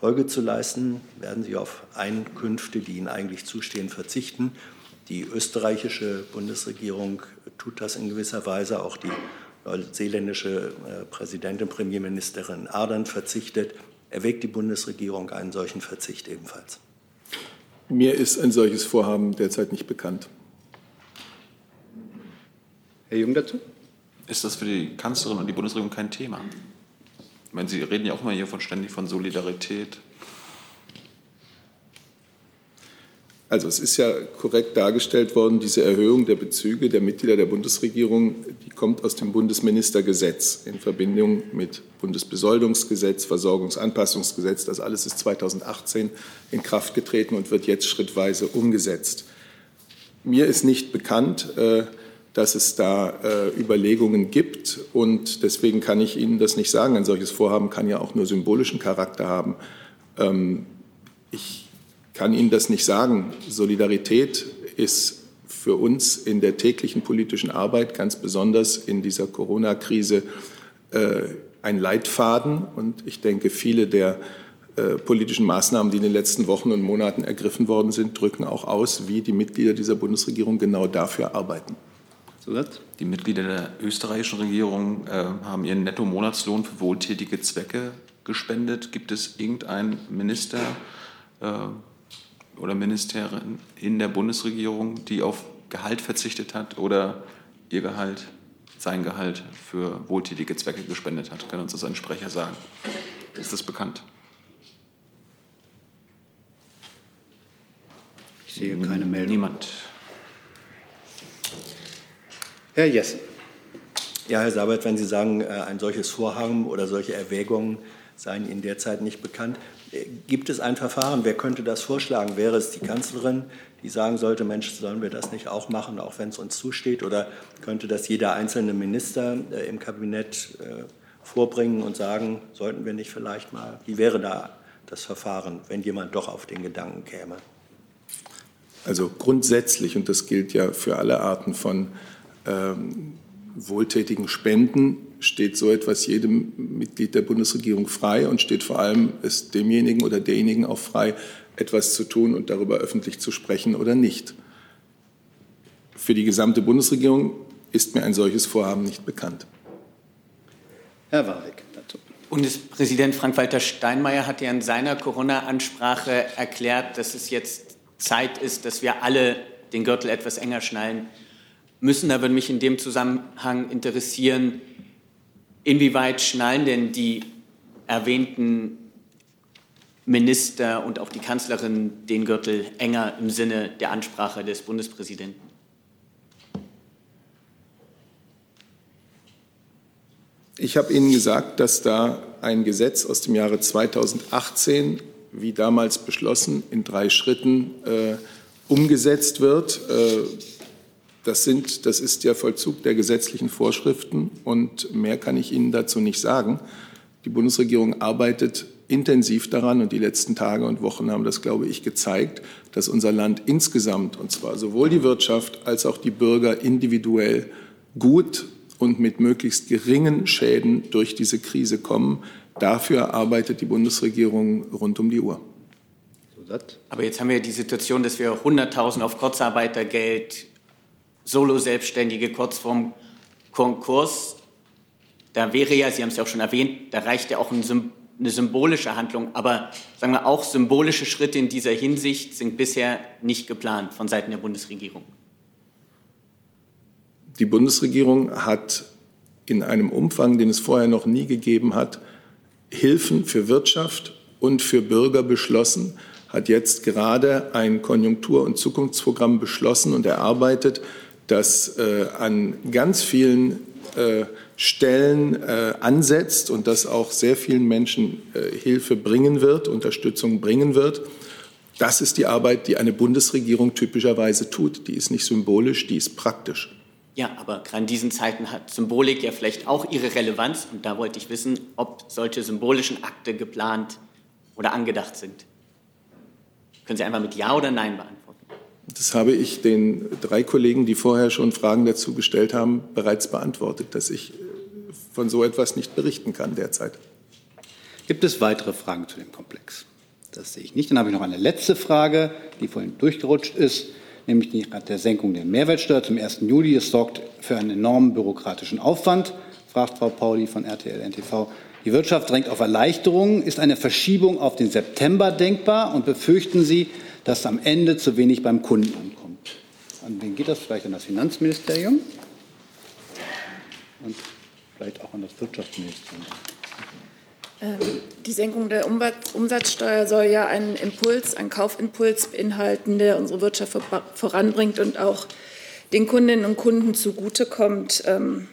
Speaker 11: Folge zu leisten, werden Sie auf Einkünfte, die Ihnen eigentlich zustehen, verzichten. Die österreichische Bundesregierung tut das in gewisser Weise. Auch die neuseeländische äh, Präsidentin, Premierministerin Ardern verzichtet. Erwägt die Bundesregierung einen solchen Verzicht ebenfalls?
Speaker 2: Mir ist ein solches Vorhaben derzeit nicht bekannt.
Speaker 3: Herr Jung dazu?
Speaker 1: Ist das für die Kanzlerin und die Bundesregierung kein Thema? Ich meine, Sie reden ja auch immer hier von ständig von Solidarität.
Speaker 2: Also es ist ja korrekt dargestellt worden, diese Erhöhung der Bezüge der Mitglieder der Bundesregierung, die kommt aus dem Bundesministergesetz in Verbindung mit Bundesbesoldungsgesetz, Versorgungsanpassungsgesetz. Das alles ist 2018 in Kraft getreten und wird jetzt schrittweise umgesetzt. Mir ist nicht bekannt, äh, dass es da äh, Überlegungen gibt. Und deswegen kann ich Ihnen das nicht sagen. Ein solches Vorhaben kann ja auch nur symbolischen Charakter haben. Ähm, ich kann Ihnen das nicht sagen. Solidarität ist für uns in der täglichen politischen Arbeit, ganz besonders in dieser Corona-Krise, äh, ein Leitfaden. Und ich denke, viele der äh, politischen Maßnahmen, die in den letzten Wochen und Monaten ergriffen worden sind, drücken auch aus, wie die Mitglieder dieser Bundesregierung genau dafür arbeiten.
Speaker 1: Zusatz? Die Mitglieder der österreichischen Regierung äh, haben ihren Netto-Monatslohn für wohltätige Zwecke gespendet. Gibt es irgendeinen Minister äh, oder Ministerin in der Bundesregierung, die auf Gehalt verzichtet hat oder ihr Gehalt, sein Gehalt für wohltätige Zwecke gespendet hat? Kann uns das ein Sprecher sagen? Ist das bekannt?
Speaker 3: Ich sehe keine Meldung.
Speaker 1: Niemand.
Speaker 3: Herr Jessen.
Speaker 11: Ja, Herr Sabert, wenn Sie sagen, äh, ein solches Vorhaben oder solche Erwägungen seien Ihnen derzeit nicht bekannt, äh, gibt es ein Verfahren? Wer könnte das vorschlagen? Wäre es die Kanzlerin, die sagen sollte, Mensch, sollen wir das nicht auch machen, auch wenn es uns zusteht? Oder könnte das jeder einzelne Minister äh, im Kabinett vorbringen und sagen, sollten wir nicht vielleicht mal, wie wäre da das Verfahren, wenn jemand doch auf den Gedanken käme?
Speaker 2: Also grundsätzlich, und das gilt ja für alle Arten von ähm, wohltätigen Spenden steht so etwas jedem Mitglied der Bundesregierung frei und steht vor allem es demjenigen oder derjenigen auch frei, etwas zu tun und darüber öffentlich zu sprechen oder nicht. Für die gesamte Bundesregierung ist mir ein solches Vorhaben nicht bekannt.
Speaker 3: Herr Warwick dazu.
Speaker 7: Bundespräsident Frank-Walter Steinmeier hat ja in seiner Corona-Ansprache erklärt, dass es jetzt Zeit ist, dass wir alle den Gürtel etwas enger schnallen müssen. Würde mich in dem Zusammenhang interessieren, inwieweit schnallen denn die erwähnten Minister und auch die Kanzlerin den Gürtel enger im Sinne der Ansprache des Bundespräsidenten?
Speaker 2: Ich habe Ihnen gesagt, dass da ein Gesetz aus dem Jahre 2018, wie damals beschlossen, in drei Schritten äh, umgesetzt wird. Äh, das, sind, das ist der Vollzug der gesetzlichen Vorschriften und mehr kann ich Ihnen dazu nicht sagen. Die Bundesregierung arbeitet intensiv daran und die letzten Tage und Wochen haben das, glaube ich, gezeigt, dass unser Land insgesamt, und zwar sowohl die Wirtschaft als auch die Bürger individuell gut und mit möglichst geringen Schäden durch diese Krise kommen. Dafür arbeitet die Bundesregierung rund um die Uhr.
Speaker 7: Aber jetzt haben wir die Situation, dass wir 100.000 auf Kurzarbeitergeld, Solo-Selbstständige kurz vorm Konkurs. Da wäre ja, Sie haben es ja auch schon erwähnt, da reicht ja auch ein, eine symbolische Handlung. Aber sagen wir auch, symbolische Schritte in dieser Hinsicht sind bisher nicht geplant von Seiten der Bundesregierung.
Speaker 2: Die Bundesregierung hat in einem Umfang, den es vorher noch nie gegeben hat, Hilfen für Wirtschaft und für Bürger beschlossen, hat jetzt gerade ein Konjunktur- und Zukunftsprogramm beschlossen und erarbeitet, das äh, an ganz vielen äh, Stellen äh, ansetzt und das auch sehr vielen Menschen äh, Hilfe bringen wird, Unterstützung bringen wird. Das ist die Arbeit, die eine Bundesregierung typischerweise tut. Die ist nicht symbolisch, die ist praktisch.
Speaker 7: Ja, aber gerade in diesen Zeiten hat Symbolik ja vielleicht auch ihre Relevanz. Und da wollte ich wissen, ob solche symbolischen Akte geplant oder angedacht sind. Können Sie einfach mit Ja oder Nein beantworten?
Speaker 2: Das habe ich den drei Kollegen, die vorher schon Fragen dazu gestellt haben, bereits beantwortet, dass ich von so etwas nicht berichten kann derzeit.
Speaker 3: Gibt es weitere Fragen zu dem Komplex? Das sehe ich nicht. Dann habe ich noch eine letzte Frage, die vorhin durchgerutscht ist nämlich die der Senkung der Mehrwertsteuer zum 1. Juli. Es sorgt für einen enormen bürokratischen Aufwand, fragt Frau Pauli von RTL NTV. Die Wirtschaft drängt auf Erleichterungen. Ist eine Verschiebung auf den September denkbar? Und befürchten Sie, dass am Ende zu wenig beim Kunden ankommt? An wen geht das? Vielleicht an das Finanzministerium und vielleicht auch an das Wirtschaftsministerium.
Speaker 9: Ähm, die Senkung der Umsatzsteuer soll ja einen Impuls, einen Kaufimpuls beinhalten, der unsere Wirtschaft voranbringt und auch den Kundinnen und Kunden zugutekommt. Ähm,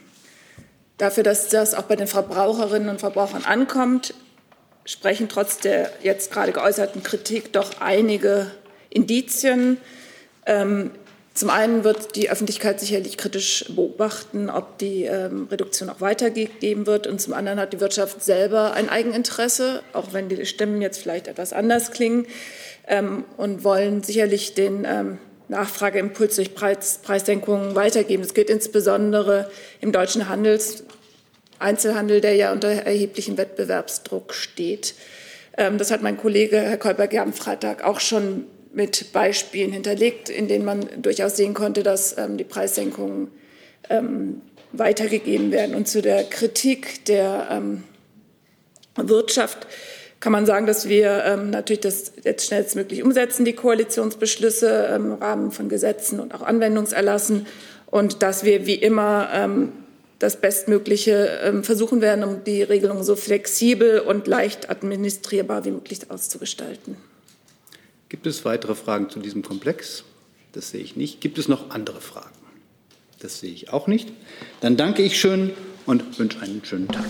Speaker 9: dafür, dass das auch bei den Verbraucherinnen und Verbrauchern ankommt, sprechen trotz der jetzt gerade geäußerten Kritik doch einige Indizien. Ähm, zum einen wird die Öffentlichkeit sicherlich kritisch beobachten, ob die ähm, Reduktion auch weitergegeben wird. Und zum anderen hat die Wirtschaft selber ein Eigeninteresse, auch wenn die Stimmen jetzt vielleicht etwas anders klingen, ähm, und wollen sicherlich den ähm, Nachfrageimpuls durch Preis, Preissenkungen weitergeben. Das gilt insbesondere im deutschen Handels Einzelhandel, der ja unter erheblichem Wettbewerbsdruck steht. Ähm, das hat mein Kollege Herr Kolberg am Freitag auch schon mit Beispielen hinterlegt, in denen man durchaus sehen konnte, dass ähm, die Preissenkungen ähm, weitergegeben werden. Und zu der Kritik der ähm, Wirtschaft kann man sagen, dass wir ähm, natürlich das jetzt schnellstmöglich umsetzen, die Koalitionsbeschlüsse im Rahmen von Gesetzen und auch Anwendungserlassen und dass wir wie immer ähm, das Bestmögliche ähm, versuchen werden, um die Regelung so flexibel und leicht administrierbar wie möglich auszugestalten.
Speaker 3: Gibt es weitere Fragen zu diesem Komplex? Das sehe ich nicht. Gibt es noch andere Fragen? Das sehe ich auch nicht. Dann danke ich schön und wünsche einen schönen Tag.